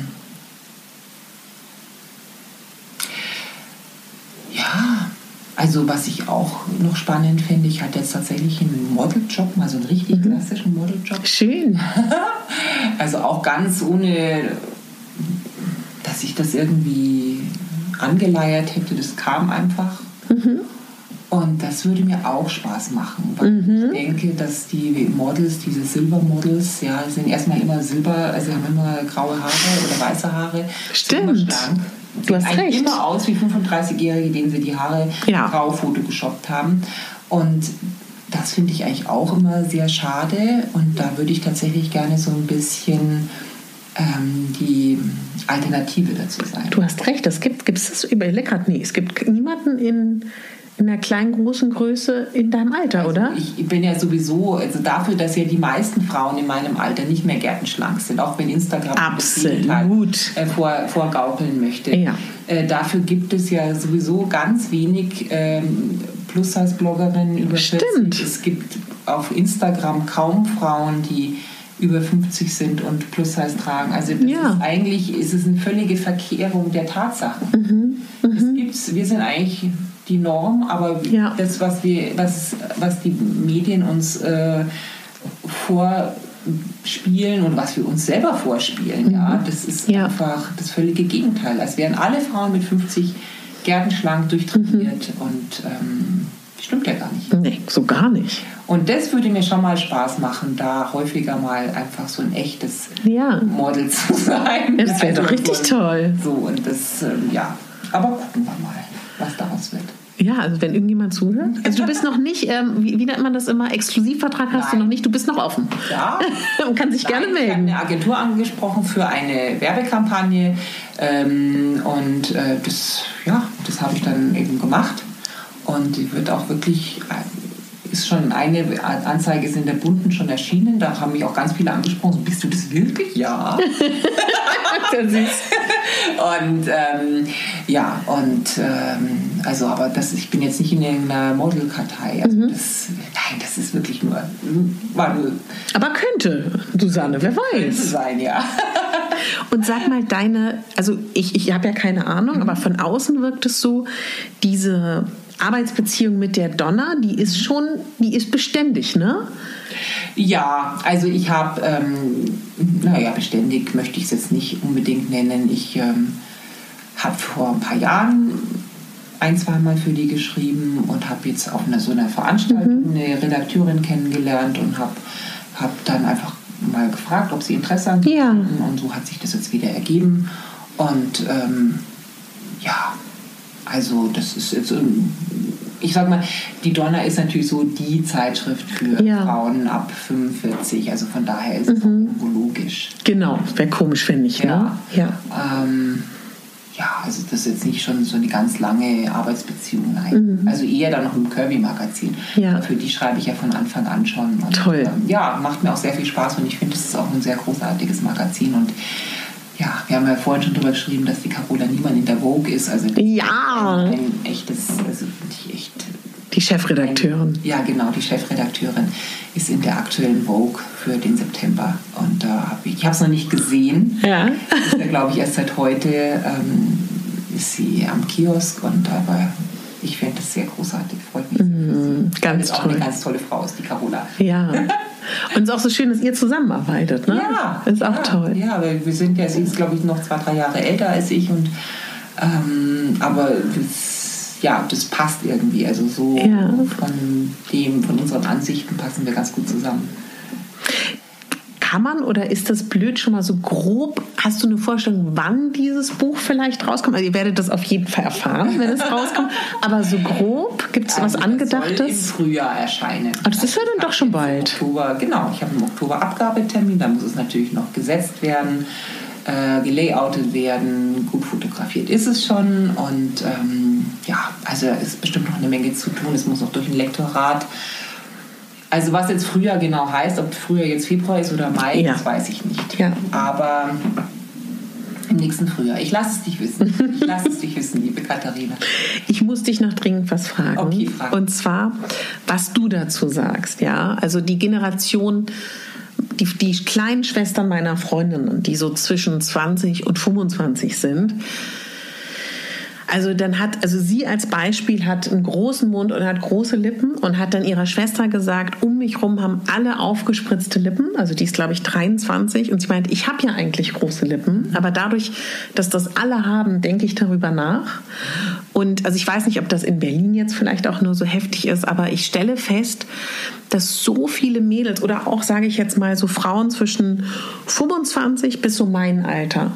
also was ich auch noch spannend finde, ich hatte jetzt tatsächlich einen Modeljob, mal so einen richtig mhm. klassischen Modeljob. Schön. also auch ganz ohne, dass ich das irgendwie angeleiert hätte, das kam einfach. Mhm. Und das würde mir auch Spaß machen, weil mhm. ich denke, dass die Models, diese Silbermodels, ja, sind erstmal immer silber, also haben immer graue Haare oder weiße Haare. Stimmt. Du hast recht. immer aus wie 35-Jährige, denen sie die Haare ja. grau photogeshoppt haben. Und das finde ich eigentlich auch immer sehr schade. Und da würde ich tatsächlich gerne so ein bisschen ähm, die Alternative dazu sein. Du hast recht, es gibt, es das über gerade nee, es gibt niemanden in, in einer kleinen, großen Größe in deinem Alter, also oder? Ich bin ja sowieso, also dafür, dass ja die meisten Frauen in meinem Alter nicht mehr gärtenschlank sind, auch wenn Instagram Absolut. äh, vor, vorgaukeln möchte. Ja. Äh, dafür gibt es ja sowieso ganz wenig ähm, Plus-Size-Bloggerinnen über Stimmt. 40. Es gibt auf Instagram kaum Frauen, die über 50 sind und Plus-Size tragen. Also ja. ist eigentlich ist es eine völlige Verkehrung der Tatsachen. Mhm. Mhm. Es gibt's, wir sind eigentlich die Norm, aber ja. das, was, wir, was, was die Medien uns äh, vorspielen und was wir uns selber vorspielen, mhm. ja, das ist ja. einfach das völlige Gegenteil. Als wären alle Frauen mit 50 gärtenschlank durchtrainiert mhm. und ähm, stimmt ja gar nicht. Nee, so gar nicht. Und das würde mir schon mal Spaß machen, da häufiger mal einfach so ein echtes ja. Model zu sein. Das wäre also doch richtig toll. So, und das, ähm, ja, aber gucken wir mal, was daraus wird. Ja, also wenn irgendjemand zuhört. Also du bist noch nicht, ähm, wie, wie, nennt man das immer, Exklusivvertrag hast Nein. du noch nicht, du bist noch offen. Ja. Man kann sich Nein, gerne melden. Ich habe eine Agentur angesprochen für eine Werbekampagne ähm, und äh, das, ja, das habe ich dann eben gemacht. Und die wird auch wirklich, äh, ist schon eine Anzeige ist in der Bunten schon erschienen. Da haben mich auch ganz viele angesprochen. Bist du das wirklich? Ja. Und ähm, ja, und ähm, also, aber das, ich bin jetzt nicht in irgendeiner Modelkartei. Also mhm. das, nein, das ist wirklich nur, war nur. Aber könnte, Susanne, wer weiß. Könnte sein, ja. und sag mal, deine, also ich, ich habe ja keine Ahnung, mhm. aber von außen wirkt es so, diese Arbeitsbeziehung mit der Donna, die ist schon, die ist beständig, ne? Ja, also ich habe, ähm, naja, beständig möchte ich es jetzt nicht unbedingt nennen. Ich ähm, habe vor ein paar Jahren ein, zweimal für die geschrieben und habe jetzt auf einer, so einer Veranstaltung mhm. eine Redakteurin kennengelernt und habe hab dann einfach mal gefragt, ob sie Interesse an ja. und so hat sich das jetzt wieder ergeben. Und ähm, ja, also das ist jetzt, ich sag mal, die Donner ist natürlich so die Zeitschrift für ja. Frauen ab 45, also von daher ist es mhm. irgendwo logisch. Genau, wäre komisch, finde ich. Ja. Ne? ja. Ähm, ja, also das ist jetzt nicht schon so eine ganz lange Arbeitsbeziehung, nein. Mhm. Also eher dann noch im Kirby-Magazin. Ja. Für die schreibe ich ja von Anfang an schon. Und, Toll. Ähm, ja, macht mir auch sehr viel Spaß und ich finde, das ist auch ein sehr großartiges Magazin und ja, wir haben ja vorhin schon darüber geschrieben, dass die Carola Niemann in der Vogue ist. Also ja. Ein, ein echtes, also ich echt. Die Chefredakteurin. Ein, ja, genau, die Chefredakteurin ist in der aktuellen Vogue für den September. Und da äh, habe ich, ich habe es noch nicht gesehen. Ja. Ist ja, glaube ich, erst seit heute ähm, ist sie am Kiosk und aber ich finde das sehr großartig, freut mich. Mhm, ganz ist auch toll. eine ganz tolle Frau ist, die Carola. Ja. Und es ist auch so schön, dass ihr zusammenarbeitet, ne? Ja. Ist auch ja, toll. Ja, weil wir sind ja, sie ist glaube ich noch zwei, drei Jahre älter als ich und ähm, aber das, ja, das passt irgendwie. Also so Ja. von dem, von unseren Ansichten passen wir ganz gut zusammen. Kann man oder ist das blöd schon mal so grob? Hast du eine Vorstellung, wann dieses Buch vielleicht rauskommt? Also ihr werdet das auf jeden Fall erfahren, wenn es rauskommt. Aber so grob, gibt es was Also das Soll im Angedachtes? Frühjahr erscheinen. Ah, das ist ja dann doch schon bald. Oktober, genau, ich habe im Oktober Abgabetermin, da muss es natürlich noch gesetzt werden, äh, gelayoutet werden, gut fotografiert ist es schon und ähm, ja, also da ist bestimmt noch eine Menge zu tun, es muss noch durch ein Lektorat. Also was jetzt Frühjahr genau heißt, ob Frühjahr jetzt Februar ist oder Mai, Ja. das weiß ich nicht. Ja. Aber im nächsten Frühjahr. Ich lasse es dich wissen. Ich lasse es dich wissen, liebe Katharina. Ich muss dich noch dringend was fragen. Okay, frag. Und zwar, was du dazu sagst, ja. Also die Generation, die, die kleinen Schwestern meiner Freundinnen, die so zwischen 20 und 25 sind. Also dann hat, also sie als Beispiel hat einen großen Mund und hat große Lippen und hat dann ihrer Schwester gesagt, um mich rum haben alle aufgespritzte Lippen. Also die ist, glaube ich, 23 und sie meint, ich habe ja eigentlich große Lippen, aber dadurch, dass das alle haben, denke ich darüber nach. Und also ich weiß nicht, ob das in Berlin jetzt vielleicht auch nur so heftig ist, aber ich stelle fest, dass so viele Mädels oder auch, sage ich jetzt mal, so Frauen zwischen 25 bis so mein Alter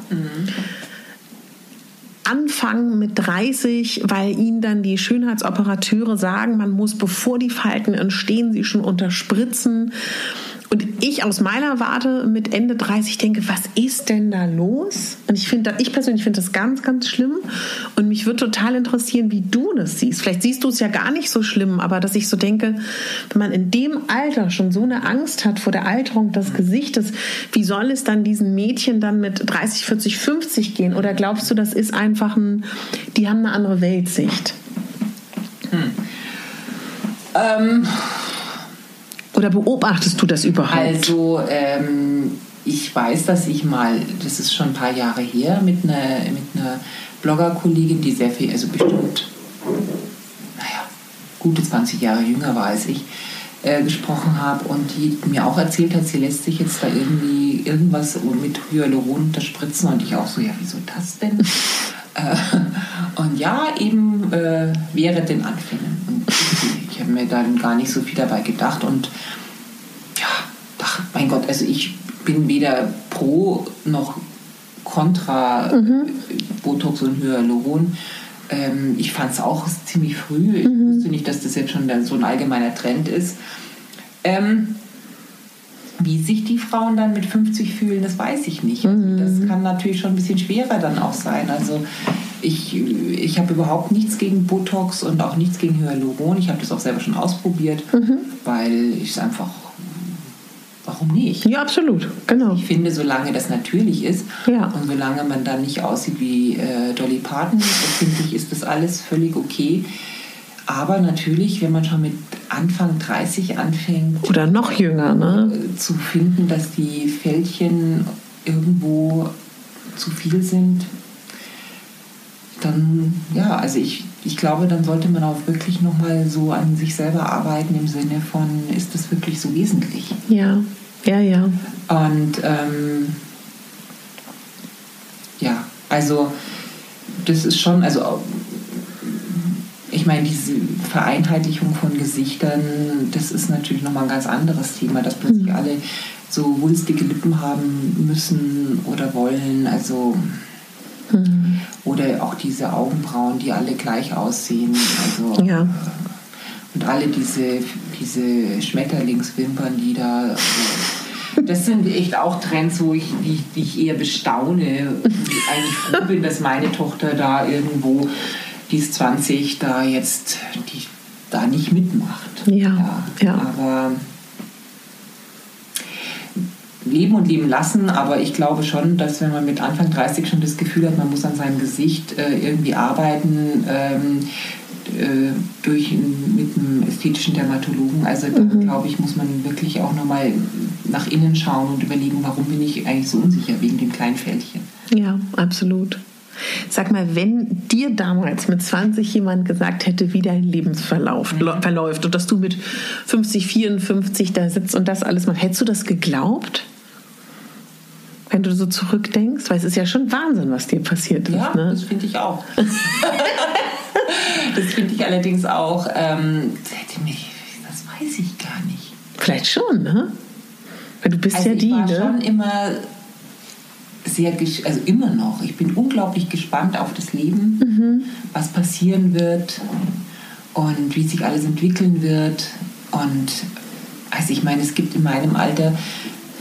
anfangen mit 30, weil ihnen dann die Schönheitsoperateure sagen, man muss, bevor die Falten entstehen, sie schon unterspritzen. Und ich aus meiner Warte mit Ende 30 denke, was ist denn da los? Und ich finde, ich persönlich finde das ganz, ganz schlimm. Und mich würde total interessieren, wie du das siehst. Vielleicht siehst du es ja gar nicht so schlimm, aber dass ich so denke, wenn man in dem Alter schon so eine Angst hat vor der Alterung des Gesichtes, wie soll es dann diesen Mädchen dann mit 30, 40, 50 gehen? Oder glaubst du, das ist einfach ein, die haben eine andere Weltsicht? Ähm, Oder beobachtest du das überhaupt? Also ähm, ich weiß, dass ich mal, das ist schon ein paar Jahre her, mit einer, mit einer Bloggerkollegin, die sehr viel, also bestimmt, naja, gute 20 Jahre jünger war als ich, äh, gesprochen habe und die mir auch erzählt hat, sie lässt sich jetzt da irgendwie irgendwas mit Hyaluron unterspritzen und ich auch so, ja, wieso das denn? Äh, und ja, eben äh, während den Anfängen. Und ich, ich habe mir dann gar nicht so viel dabei gedacht und ja, ach, mein Gott, also ich bin weder pro noch kontra Botox und Hyaluron. Ähm, ich fand es auch ziemlich früh. Ich wusste nicht, dass das jetzt schon dann so ein allgemeiner Trend ist. Ähm, wie sich die Frauen dann mit 50 fühlen, das weiß ich nicht. Also Das kann natürlich schon ein bisschen schwerer dann auch sein. Also ich, ich habe überhaupt nichts gegen Botox und auch nichts gegen Hyaluron. Ich habe das auch selber schon ausprobiert, weil ich es einfach, warum nicht? ja, absolut, genau. Ich finde, solange das natürlich ist Ja. und solange man dann nicht aussieht wie äh, Dolly Parton, finde ich, ist das alles völlig okay. Aber natürlich, wenn man schon mit Anfang 30 anfängt, Oder noch jünger, ne? äh, zu finden, dass die Fältchen irgendwo zu viel sind, dann, ja, also ich, ich glaube, dann sollte man auch wirklich nochmal so an sich selber arbeiten im Sinne von, ist das wirklich so wesentlich? Ja, ja, ja. Und ähm, ja, also das ist schon, also ich meine, diese Vereinheitlichung von Gesichtern, das ist natürlich nochmal ein ganz anderes Thema, dass plötzlich alle so wulstige Lippen haben müssen oder wollen, also oder auch diese Augenbrauen, die alle gleich aussehen, also Ja. und alle diese, diese Schmetterlingswimpern, die da. so- Das sind echt auch Trends, wo ich, die, die ich eher bestaune und eigentlich froh bin, dass meine Tochter da irgendwo, die ist 20, da jetzt die, da nicht mitmacht. Ja, ja. Aber leben und leben lassen, aber ich glaube schon, dass wenn man mit Anfang 30 schon das Gefühl hat, man muss an seinem Gesicht äh, irgendwie arbeiten, ähm, äh, durch, mit einem ästhetischen Dermatologen, also dann glaube ich, muss man wirklich auch nochmal nach innen schauen und überlegen, warum bin ich eigentlich so unsicher wegen dem kleinen Fältchen. Ja, absolut. Sag mal, wenn dir damals mit 20 jemand gesagt hätte, wie dein Lebensverlauf mhm. verläuft und dass du mit 50, 54 da sitzt und das alles machst, hättest du das geglaubt? Wenn du so zurückdenkst, weil es ist ja schon Wahnsinn, was dir passiert ist. Ja, ne? das finde ich auch. das finde ich allerdings auch. Ähm, das hätte mich, das weiß ich gar nicht. Vielleicht schon, ne? Weil du bist also ja die, ich war ne? schon immer sehr, also immer noch, ich bin unglaublich gespannt auf das Leben, mhm. was passieren wird und wie sich alles entwickeln wird. Und also ich meine, es gibt in meinem Alter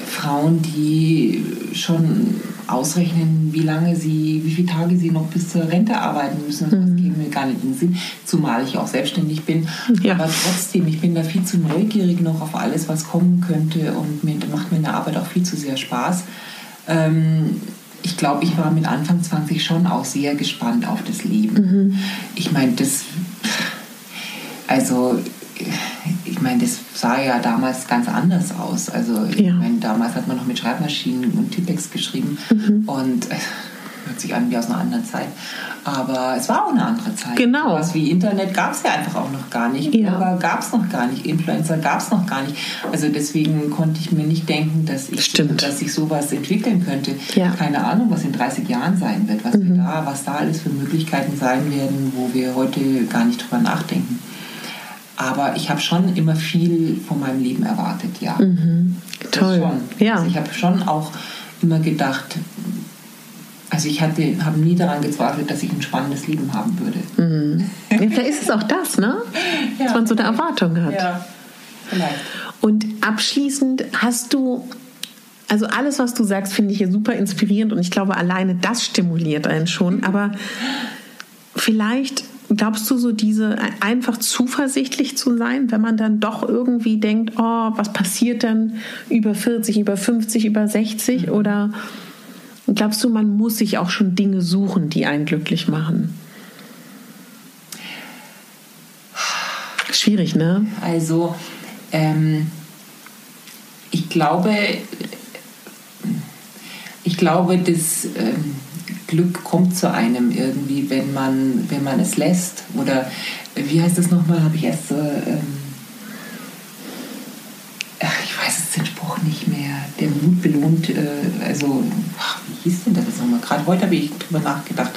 Frauen, die schon ausrechnen, wie lange sie, wie viele Tage sie noch bis zur Rente arbeiten müssen. Das mhm. geht mir gar nicht in den Sinn, zumal ich auch selbstständig bin. Ja. Aber trotzdem, ich bin da viel zu neugierig noch auf alles, was kommen könnte und mir macht mir eine Arbeit auch viel zu sehr Spaß. Ähm, ich glaube, ich war mit Anfang 20 schon auch sehr gespannt auf das Leben. Mhm. Ich meine, das, also, ich meine, das sah ja damals ganz anders aus. Also, ich ja. meine, damals hat man noch mit Schreibmaschinen und Tippex geschrieben mhm. und hört sich an wie aus einer anderen Zeit. Aber es war auch eine andere Zeit. Genau. Was wie Internet gab es ja einfach auch noch gar nicht. Ja. Blogger gab es noch gar nicht. Influencer gab es noch gar nicht. Also deswegen konnte ich mir nicht denken, dass ich, Stimmt. dass ich sowas entwickeln könnte. Ja. Keine Ahnung, was in 30 Jahren sein wird, was, mhm. da, was da alles für Möglichkeiten sein werden, wo wir heute gar nicht drüber nachdenken. Aber ich habe schon immer viel von meinem Leben erwartet, ja. Mhm. Toll. Schon. Ja. Also ich habe schon auch immer gedacht, also ich hatte, habe nie daran gezweifelt, dass ich ein spannendes Leben haben würde. Mhm. Ja, vielleicht ist es auch das, ne? Ja, dass man so eine Erwartung hat. Ja, vielleicht. Und abschließend hast du, also alles, was du sagst, finde ich hier super inspirierend und ich glaube, alleine das stimuliert einen schon. Aber vielleicht glaubst du so diese einfach zuversichtlich zu sein, wenn man dann doch irgendwie denkt, oh, was passiert denn über 40, über 50, über 60 mhm. Oder Glaubst du, man muss sich auch schon Dinge suchen, die einen glücklich machen? Schwierig, ne? Also, ähm, ich glaube, ich glaube, das ähm, Glück kommt zu einem irgendwie, wenn man, wenn man es lässt. Oder wie heißt das nochmal? Habe ich erst so. Ähm, ich weiß es den Spruch nicht mehr. Der Mut belohnt, äh, also ach, wie hieß denn das nochmal? Gerade heute habe ich darüber nachgedacht,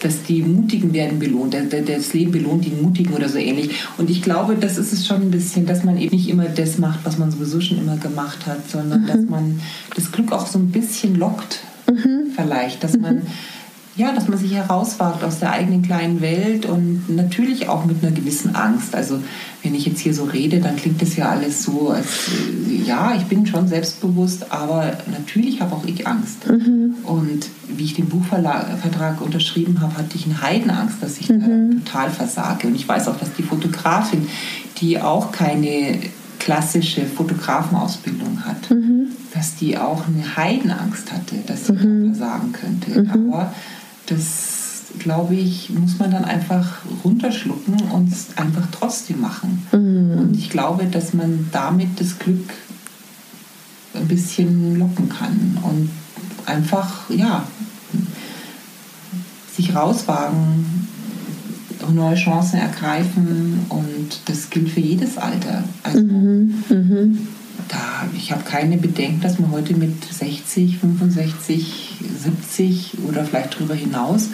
dass die Mutigen werden belohnt, das Leben belohnt die Mutigen oder so ähnlich. Und ich glaube, das ist es schon ein bisschen, dass man eben nicht immer das macht, was man sowieso schon immer gemacht hat, sondern mhm. dass man das Glück auch so ein bisschen lockt, mhm. vielleicht, dass man ja, dass man sich herauswagt aus der eigenen kleinen Welt und natürlich auch mit einer gewissen Angst. Also wenn ich jetzt hier so rede, dann klingt das ja alles so, als äh, ja, ich bin schon selbstbewusst, aber natürlich habe auch ich Angst. Mhm. Und wie ich den Buchvertrag unterschrieben habe, hatte ich eine Heidenangst, dass ich mhm. total versage. Und ich weiß auch, dass die Fotografin, die auch keine klassische Fotografenausbildung hat, mhm. dass die auch eine Heidenangst hatte, dass sie mhm. versagen könnte. Mhm. Aber das, glaube ich, muss man dann einfach runterschlucken und es einfach trotzdem machen. Mhm. Und ich glaube, dass man damit das Glück ein bisschen locken kann und einfach, ja, sich rauswagen, neue Chancen ergreifen und das gilt für jedes Alter. Also, mhm. Mhm. Da, ich habe keine Bedenken, dass man heute mit 60, 65 70 oder vielleicht darüber hinaus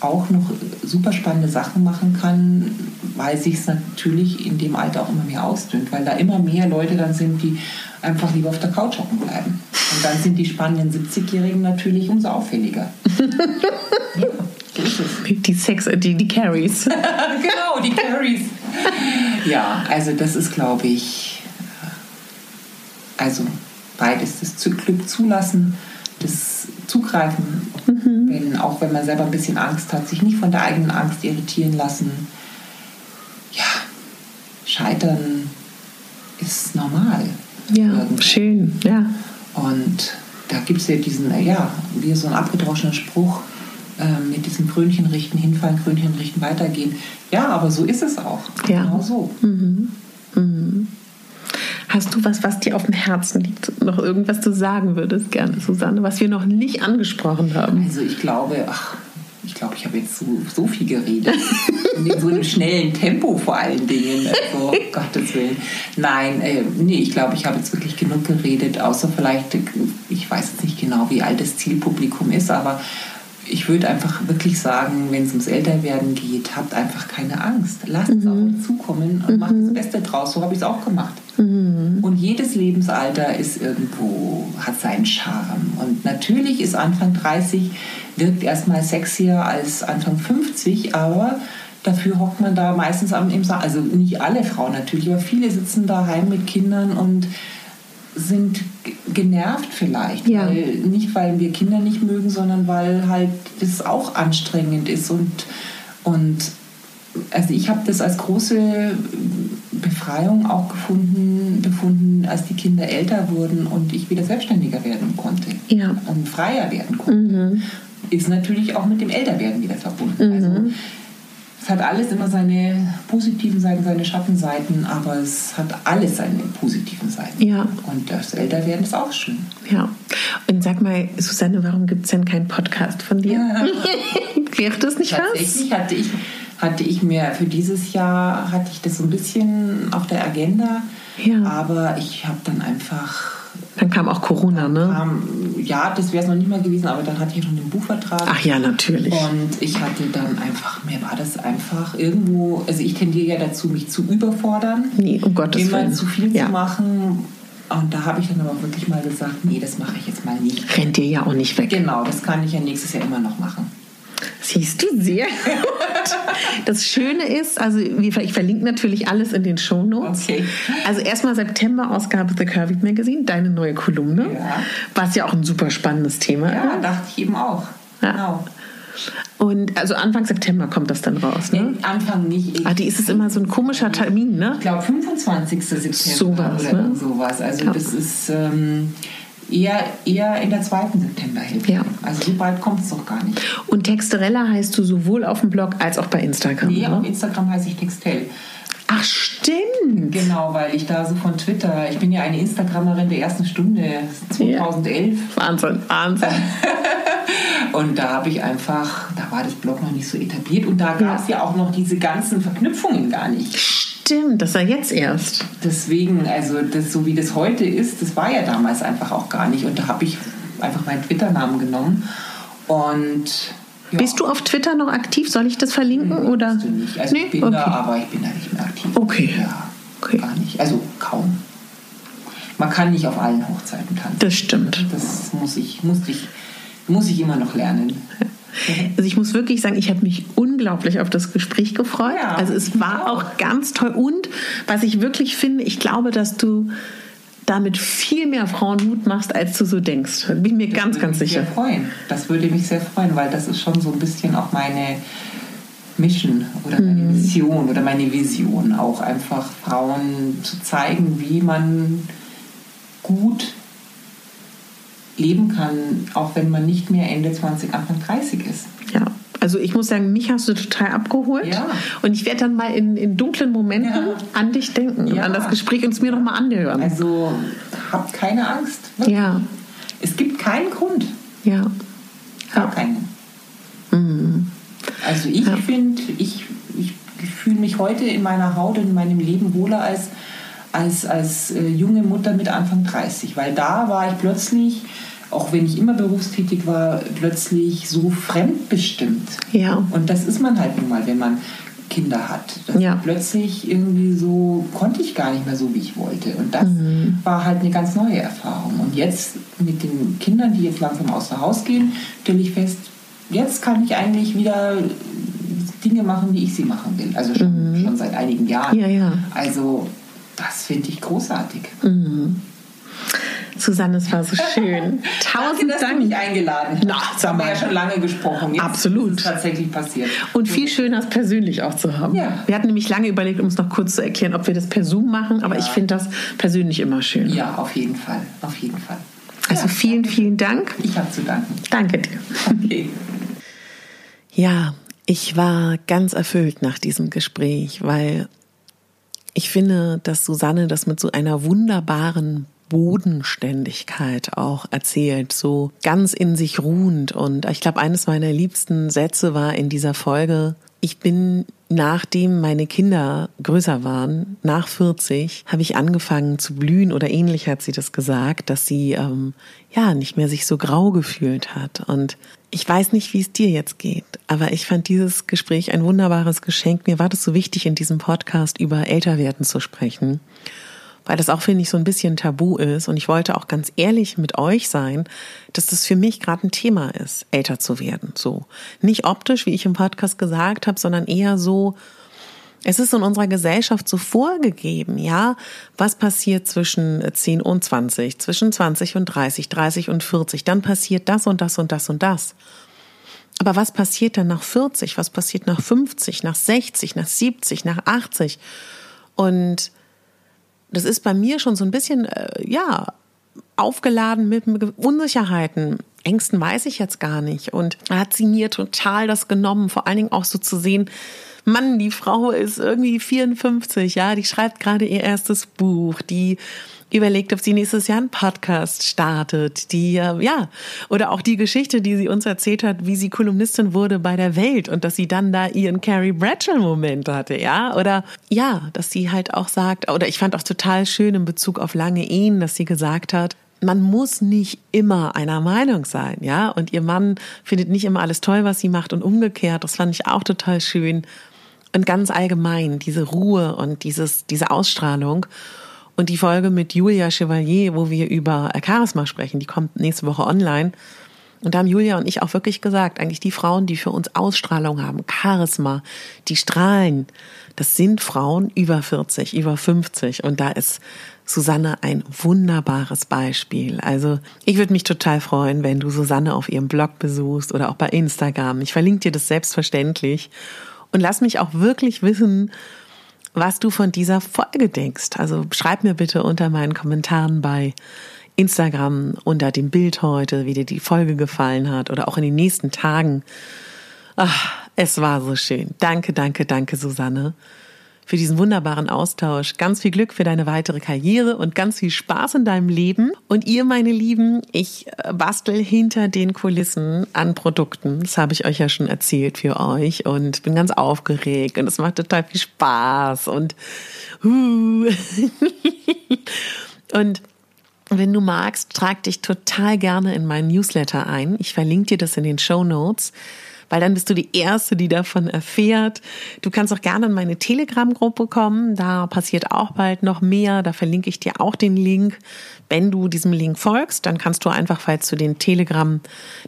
auch noch super spannende Sachen machen kann, weil sich es natürlich in dem Alter auch immer mehr ausdünnt, weil da immer mehr Leute dann sind, die einfach lieber auf der Couch hocken bleiben. Und dann sind die spannenden 70-Jährigen natürlich umso auffälliger. ja, so ist es. Die Sex, die, die Carries. genau, die Carries. Ja, also das ist, glaube ich, also beides, das Glück zulassen, das zugreifen, mhm. wenn, auch wenn man selber ein bisschen Angst hat, sich nicht von der eigenen Angst irritieren lassen. Ja, scheitern ist normal. Ja, irgendwie. schön, ja. Und da gibt es ja diesen, ja, wie so ein abgedroschener Spruch, äh, mit diesem Krönchen richten, hinfallen, Krönchen richten, weitergehen. Ja, aber so ist es auch. Ja. Genau so. Mhm. Mhm. Hast du was, was dir auf dem Herzen liegt? Noch irgendwas du sagen würdest gerne, Susanne, was wir noch nicht angesprochen haben? Also ich glaube, ach, ich glaube, ich habe jetzt so, so viel geredet. in so einem schnellen Tempo vor allen Dingen. Also, Gottes Willen. Nein, äh, nee, ich glaube, ich habe jetzt wirklich genug geredet, außer vielleicht, ich weiß jetzt nicht genau, wie alt das Zielpublikum ist, aber ich würde einfach wirklich sagen, wenn es ums Älterwerden geht, habt einfach keine Angst. Lasst es mhm. auf zukommen und mhm. macht das Beste draus. So habe ich es auch gemacht. Mhm. Und jedes Lebensalter ist irgendwo, hat seinen Charme. Und natürlich ist Anfang 30, wirkt erstmal sexier als Anfang 50, aber dafür hockt man da meistens am im Saal. Also nicht alle Frauen natürlich, aber viele sitzen daheim mit Kindern und sind genervt vielleicht. Ja. Weil, nicht, weil wir Kinder nicht mögen, sondern weil halt das auch anstrengend ist. Und, und also ich habe das als große Befreiung auch gefunden, befunden, als die Kinder älter wurden und ich wieder selbstständiger werden konnte ja. und freier werden konnte. Mhm. Ist natürlich auch mit dem Älterwerden wieder verbunden. Mhm. Also es hat alles immer seine positiven Seiten, seine Schattenseiten, aber es hat alles seine positiven Seiten. Ja. Und das Älterwerden ist auch schön. Ja. Und sag mal, Susanne, warum gibt es denn keinen Podcast von dir? Ja. Wäre das nicht Tatsächlich was? hatte ich, hatte ich mir für dieses Jahr, hatte ich das so ein bisschen auf der Agenda, ja. aber ich habe dann einfach dann kam auch Corona, ne? Kam, ja, das wäre es noch nicht mal gewesen, aber dann hatte ich schon den Buchvertrag. Ach ja, natürlich. Und ich hatte dann einfach, mir war das einfach irgendwo, also ich tendiere ja dazu, mich zu überfordern. Nee, um Gottes Willen. Immer zu viel ja. zu machen. Und da habe ich dann aber wirklich mal gesagt, nee, das mache ich jetzt mal nicht. Rennt dir ja auch nicht weg. Genau, das kann ich ja nächstes Jahr immer noch machen. Siehst du, sehr gut. Das Schöne ist, also ich verlinke natürlich alles in den Show Notes. Okay. Also erstmal September-Ausgabe The Curvy Magazine, deine neue Kolumne, ja. was ja auch ein super spannendes Thema Ja, dachte ich eben auch. Ja. Genau. Und also Anfang September kommt das dann raus, ne? Nee, Anfang nicht. ah, die ist es immer so ein komischer Termin, ne? Ich glaube 25. September sowas, oder ne? sowas. Also das ist ähm, eher, eher in der zweiten Septemberhälfte. Ja. Also so bald kommt es doch gar nicht. Und Texterella heißt du sowohl auf dem Blog als auch bei Instagram? Nee, ne? auf Instagram heiße ich Textell. Ach, stimmt. Genau, weil ich da so von Twitter, ich bin ja eine Instagrammerin der ersten Stunde, 2011. Ja. Wahnsinn, Wahnsinn. und da habe ich einfach, da war das Blog noch nicht so etabliert und da gab es ja. ja auch noch diese ganzen Verknüpfungen gar nicht. Stimmt, das war jetzt erst. Deswegen, also das, so wie das heute ist, das war ja damals einfach auch gar nicht. Und da habe ich einfach meinen Twitter-Namen genommen. Und ja. Bist du auf Twitter noch aktiv? Soll ich das verlinken? Nee, oder? Nicht. Also nee? ich bin okay. da, aber ich bin da nicht mehr aktiv. Okay. Ja, okay. gar nicht. Also kaum. Man kann nicht auf allen Hochzeiten tanzen. Das stimmt. Das muss ich, muss ich, muss ich immer noch lernen. Also ich muss wirklich sagen, ich habe mich unglaublich auf das Gespräch gefreut. Ja, also es war auch. ganz toll. Und was ich wirklich finde, ich glaube, dass du damit viel mehr Frauen Mut machst, als du so denkst. Bin ich mir das ganz, ganz sicher. Sehr freuen. Das würde mich sehr freuen, weil das ist schon so ein bisschen auch meine Mission oder meine mhm. Mission oder meine Vision, auch einfach Frauen zu zeigen, wie man gut leben kann, auch wenn man nicht mehr Ende 20, Anfang 30 ist. Ja. Also ich muss sagen, mich hast du total abgeholt. Ja. Und ich werde dann mal in, in dunklen Momenten ja. an dich denken, ja. an das Gespräch und es mir nochmal anhören. Also habt keine Angst. Wirklich. Ja. Es gibt keinen Grund. Ja. Gar ja. keinen. Mhm. Also ich finde, ich, ich, ich fühle mich heute in meiner Haut und in meinem Leben wohler als als, als äh, junge Mutter mit Anfang 30, weil da war ich plötzlich auch wenn ich immer berufstätig war, plötzlich so fremdbestimmt. Ja. Und das ist man halt nun mal, wenn man Kinder hat. Ja. Plötzlich irgendwie so konnte ich gar nicht mehr so, wie ich wollte. Und das mhm. war halt eine ganz neue Erfahrung. Und jetzt mit den Kindern, die jetzt langsam außer Haus gehen, stelle ich fest, jetzt kann ich eigentlich wieder Dinge machen, wie ich sie machen will. Also schon, mhm. schon seit einigen Jahren. Ja, ja. Also das finde ich großartig. Mhm. Susanne, es war so schön. Tausend Danke, dass Dank. du mich eingeladen. Na, das haben wir ja schon lange gesprochen. Jetzt Absolut. Ist es tatsächlich passiert. Und viel schöner, es persönlich auch zu haben. Ja. Wir hatten nämlich lange überlegt, um es noch kurz zu erklären, ob wir das per Zoom machen, aber ja. ich finde das persönlich immer schön. Ja, auf jeden Fall. Auf jeden Fall. Also vielen, vielen Dank. Ich habe zu danken. Danke dir. Okay. Ja, ich war ganz erfüllt nach diesem Gespräch, weil ich finde, dass Susanne das mit so einer wunderbaren Bodenständigkeit auch erzählt, so ganz in sich ruhend. Und ich glaube, eines meiner liebsten Sätze war in dieser Folge, ich bin, nachdem meine Kinder größer waren, nach 40, habe ich angefangen zu blühen oder ähnlich hat sie das gesagt, dass sie ähm, ja nicht mehr sich so grau gefühlt hat. Und ich weiß nicht, wie es dir jetzt geht, aber ich fand dieses Gespräch ein wunderbares Geschenk. Mir war das so wichtig, in diesem Podcast über Älterwerden zu sprechen weil das auch, finde ich, so ein bisschen tabu ist. Und ich wollte auch ganz ehrlich mit euch sein, dass das für mich gerade ein Thema ist, älter zu werden. So. Nicht optisch, wie ich im Podcast gesagt habe, sondern eher so, es ist in unserer Gesellschaft so vorgegeben, ja, was passiert zwischen 10 und 20, zwischen 20 und 30, 30 und 40, dann passiert das und das und das und das. Aber was passiert dann nach 40? Was passiert nach 50, nach 60, nach 70, nach 80? Und das ist bei mir schon so ein bisschen, äh, ja, aufgeladen mit Unsicherheiten. Ängsten weiß ich jetzt gar nicht. Und hat sie mir total das genommen, vor allen Dingen auch so zu sehen, Mann, die Frau ist irgendwie 54, ja, die schreibt gerade ihr erstes Buch, die überlegt, ob sie nächstes Jahr einen Podcast startet, die, äh, ja, oder auch die Geschichte, die sie uns erzählt hat, wie sie Kolumnistin wurde bei der Welt und dass sie dann da ihren Carrie Bradshaw-Moment hatte, ja, oder ja, dass sie halt auch sagt, oder ich fand auch total schön in Bezug auf lange Ehen, dass sie gesagt hat, man muss nicht immer einer Meinung sein, ja. Und ihr Mann findet nicht immer alles toll, was sie macht und umgekehrt. Das fand ich auch total schön. Und ganz allgemein diese Ruhe und dieses, diese Ausstrahlung. Und die Folge mit Julia Chevalier, wo wir über Charisma sprechen, die kommt nächste Woche online. Und da haben Julia und ich auch wirklich gesagt, eigentlich die Frauen, die für uns Ausstrahlung haben, Charisma, die strahlen, das sind Frauen über 40, über 50. Und da ist Susanne ein wunderbares Beispiel. Also ich würde mich total freuen, wenn du Susanne auf ihrem Blog besuchst oder auch bei Instagram. Ich verlinke dir das selbstverständlich. Und lass mich auch wirklich wissen, was du von dieser Folge denkst. Also schreib mir bitte unter meinen Kommentaren bei Instagram unter dem Bild heute, wie dir die Folge gefallen hat oder auch in den nächsten Tagen. Ach, es war so schön. Danke, danke, danke, Susanne für diesen wunderbaren Austausch. Ganz viel Glück für deine weitere Karriere und ganz viel Spaß in deinem Leben. Und ihr, meine Lieben, ich äh, bastel hinter den Kulissen an Produkten. Das habe ich euch ja schon erzählt für euch und bin ganz aufgeregt und es macht total viel Spaß und uh. und wenn du magst, trag dich total gerne in meinen Newsletter ein. Ich verlinke dir das in den Show Notes weil dann bist du die Erste, die davon erfährt. Du kannst auch gerne in meine Telegram-Gruppe kommen. Da passiert auch bald noch mehr. Da verlinke ich dir auch den Link. Wenn du diesem Link folgst, dann kannst du einfach, falls du den Telegram,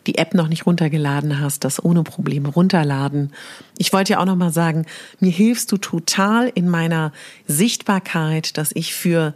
die App noch nicht runtergeladen hast, das ohne Probleme runterladen. Ich wollte ja auch noch mal sagen, mir hilfst du total in meiner Sichtbarkeit, dass ich für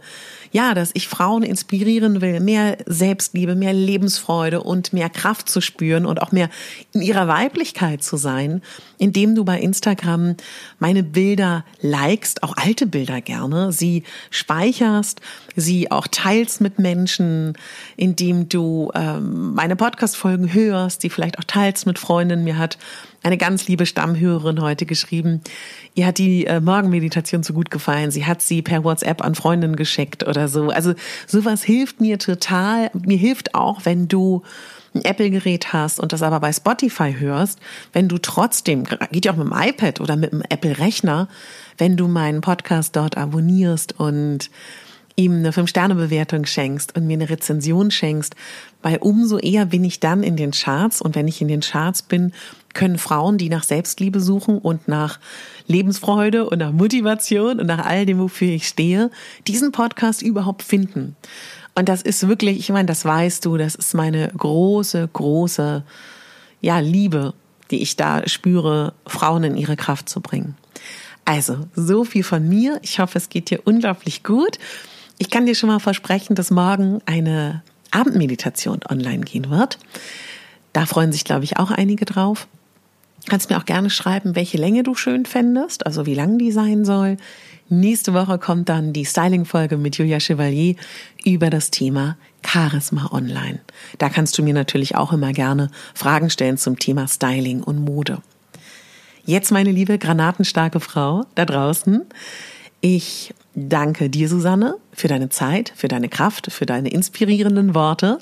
ja, dass ich Frauen inspirieren will, mehr Selbstliebe, mehr Lebensfreude und mehr Kraft zu spüren und auch mehr in ihrer Weiblichkeit zu sein, indem du bei Instagram meine Bilder likest, auch alte Bilder gerne, sie speicherst, sie auch teilst mit Menschen, indem du ähm, meine Podcast-Folgen hörst, die vielleicht auch teilst mit Freundinnen. Mir hat eine ganz liebe Stammhörerin heute geschrieben, ihr hat die äh, Morgenmeditation so gut gefallen. Sie hat sie per WhatsApp an Freundinnen geschickt oder so. Also sowas hilft mir total. Mir hilft auch, wenn du ein Apple-Gerät hast und das aber bei Spotify hörst, wenn du trotzdem, geht ja auch mit dem iPad oder mit dem Apple-Rechner, wenn du meinen Podcast dort abonnierst und ihm eine Fünf-Sterne-Bewertung schenkst und mir eine Rezension schenkst, weil umso eher bin ich dann in den Charts und wenn ich in den Charts bin, können Frauen, die nach Selbstliebe suchen und nach Lebensfreude und nach Motivation und nach all dem, wofür ich stehe, diesen Podcast überhaupt finden. Und das ist wirklich, ich meine, das weißt du, das ist meine große, große, ja, Liebe, die ich da spüre, Frauen in ihre Kraft zu bringen. Also, so viel von mir. Ich hoffe, es geht dir unglaublich gut. Ich kann dir schon mal versprechen, dass morgen eine Abendmeditation online gehen wird. Da freuen sich, glaube ich, auch einige drauf. Kannst mir auch gerne schreiben, welche Länge du schön fändest, also wie lang die sein soll. Nächste Woche kommt dann die Styling-Folge mit Julia Chevalier über das Thema Charisma Online. Da kannst du mir natürlich auch immer gerne Fragen stellen zum Thema Styling und Mode. Jetzt, meine liebe granatenstarke Frau da draußen, ich danke dir, Susanne, für deine Zeit, für deine Kraft, für deine inspirierenden Worte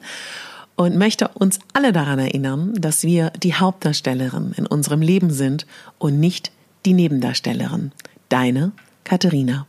und möchte uns alle daran erinnern, dass wir die Hauptdarstellerin in unserem Leben sind und nicht die Nebendarstellerin. Deine Katharina.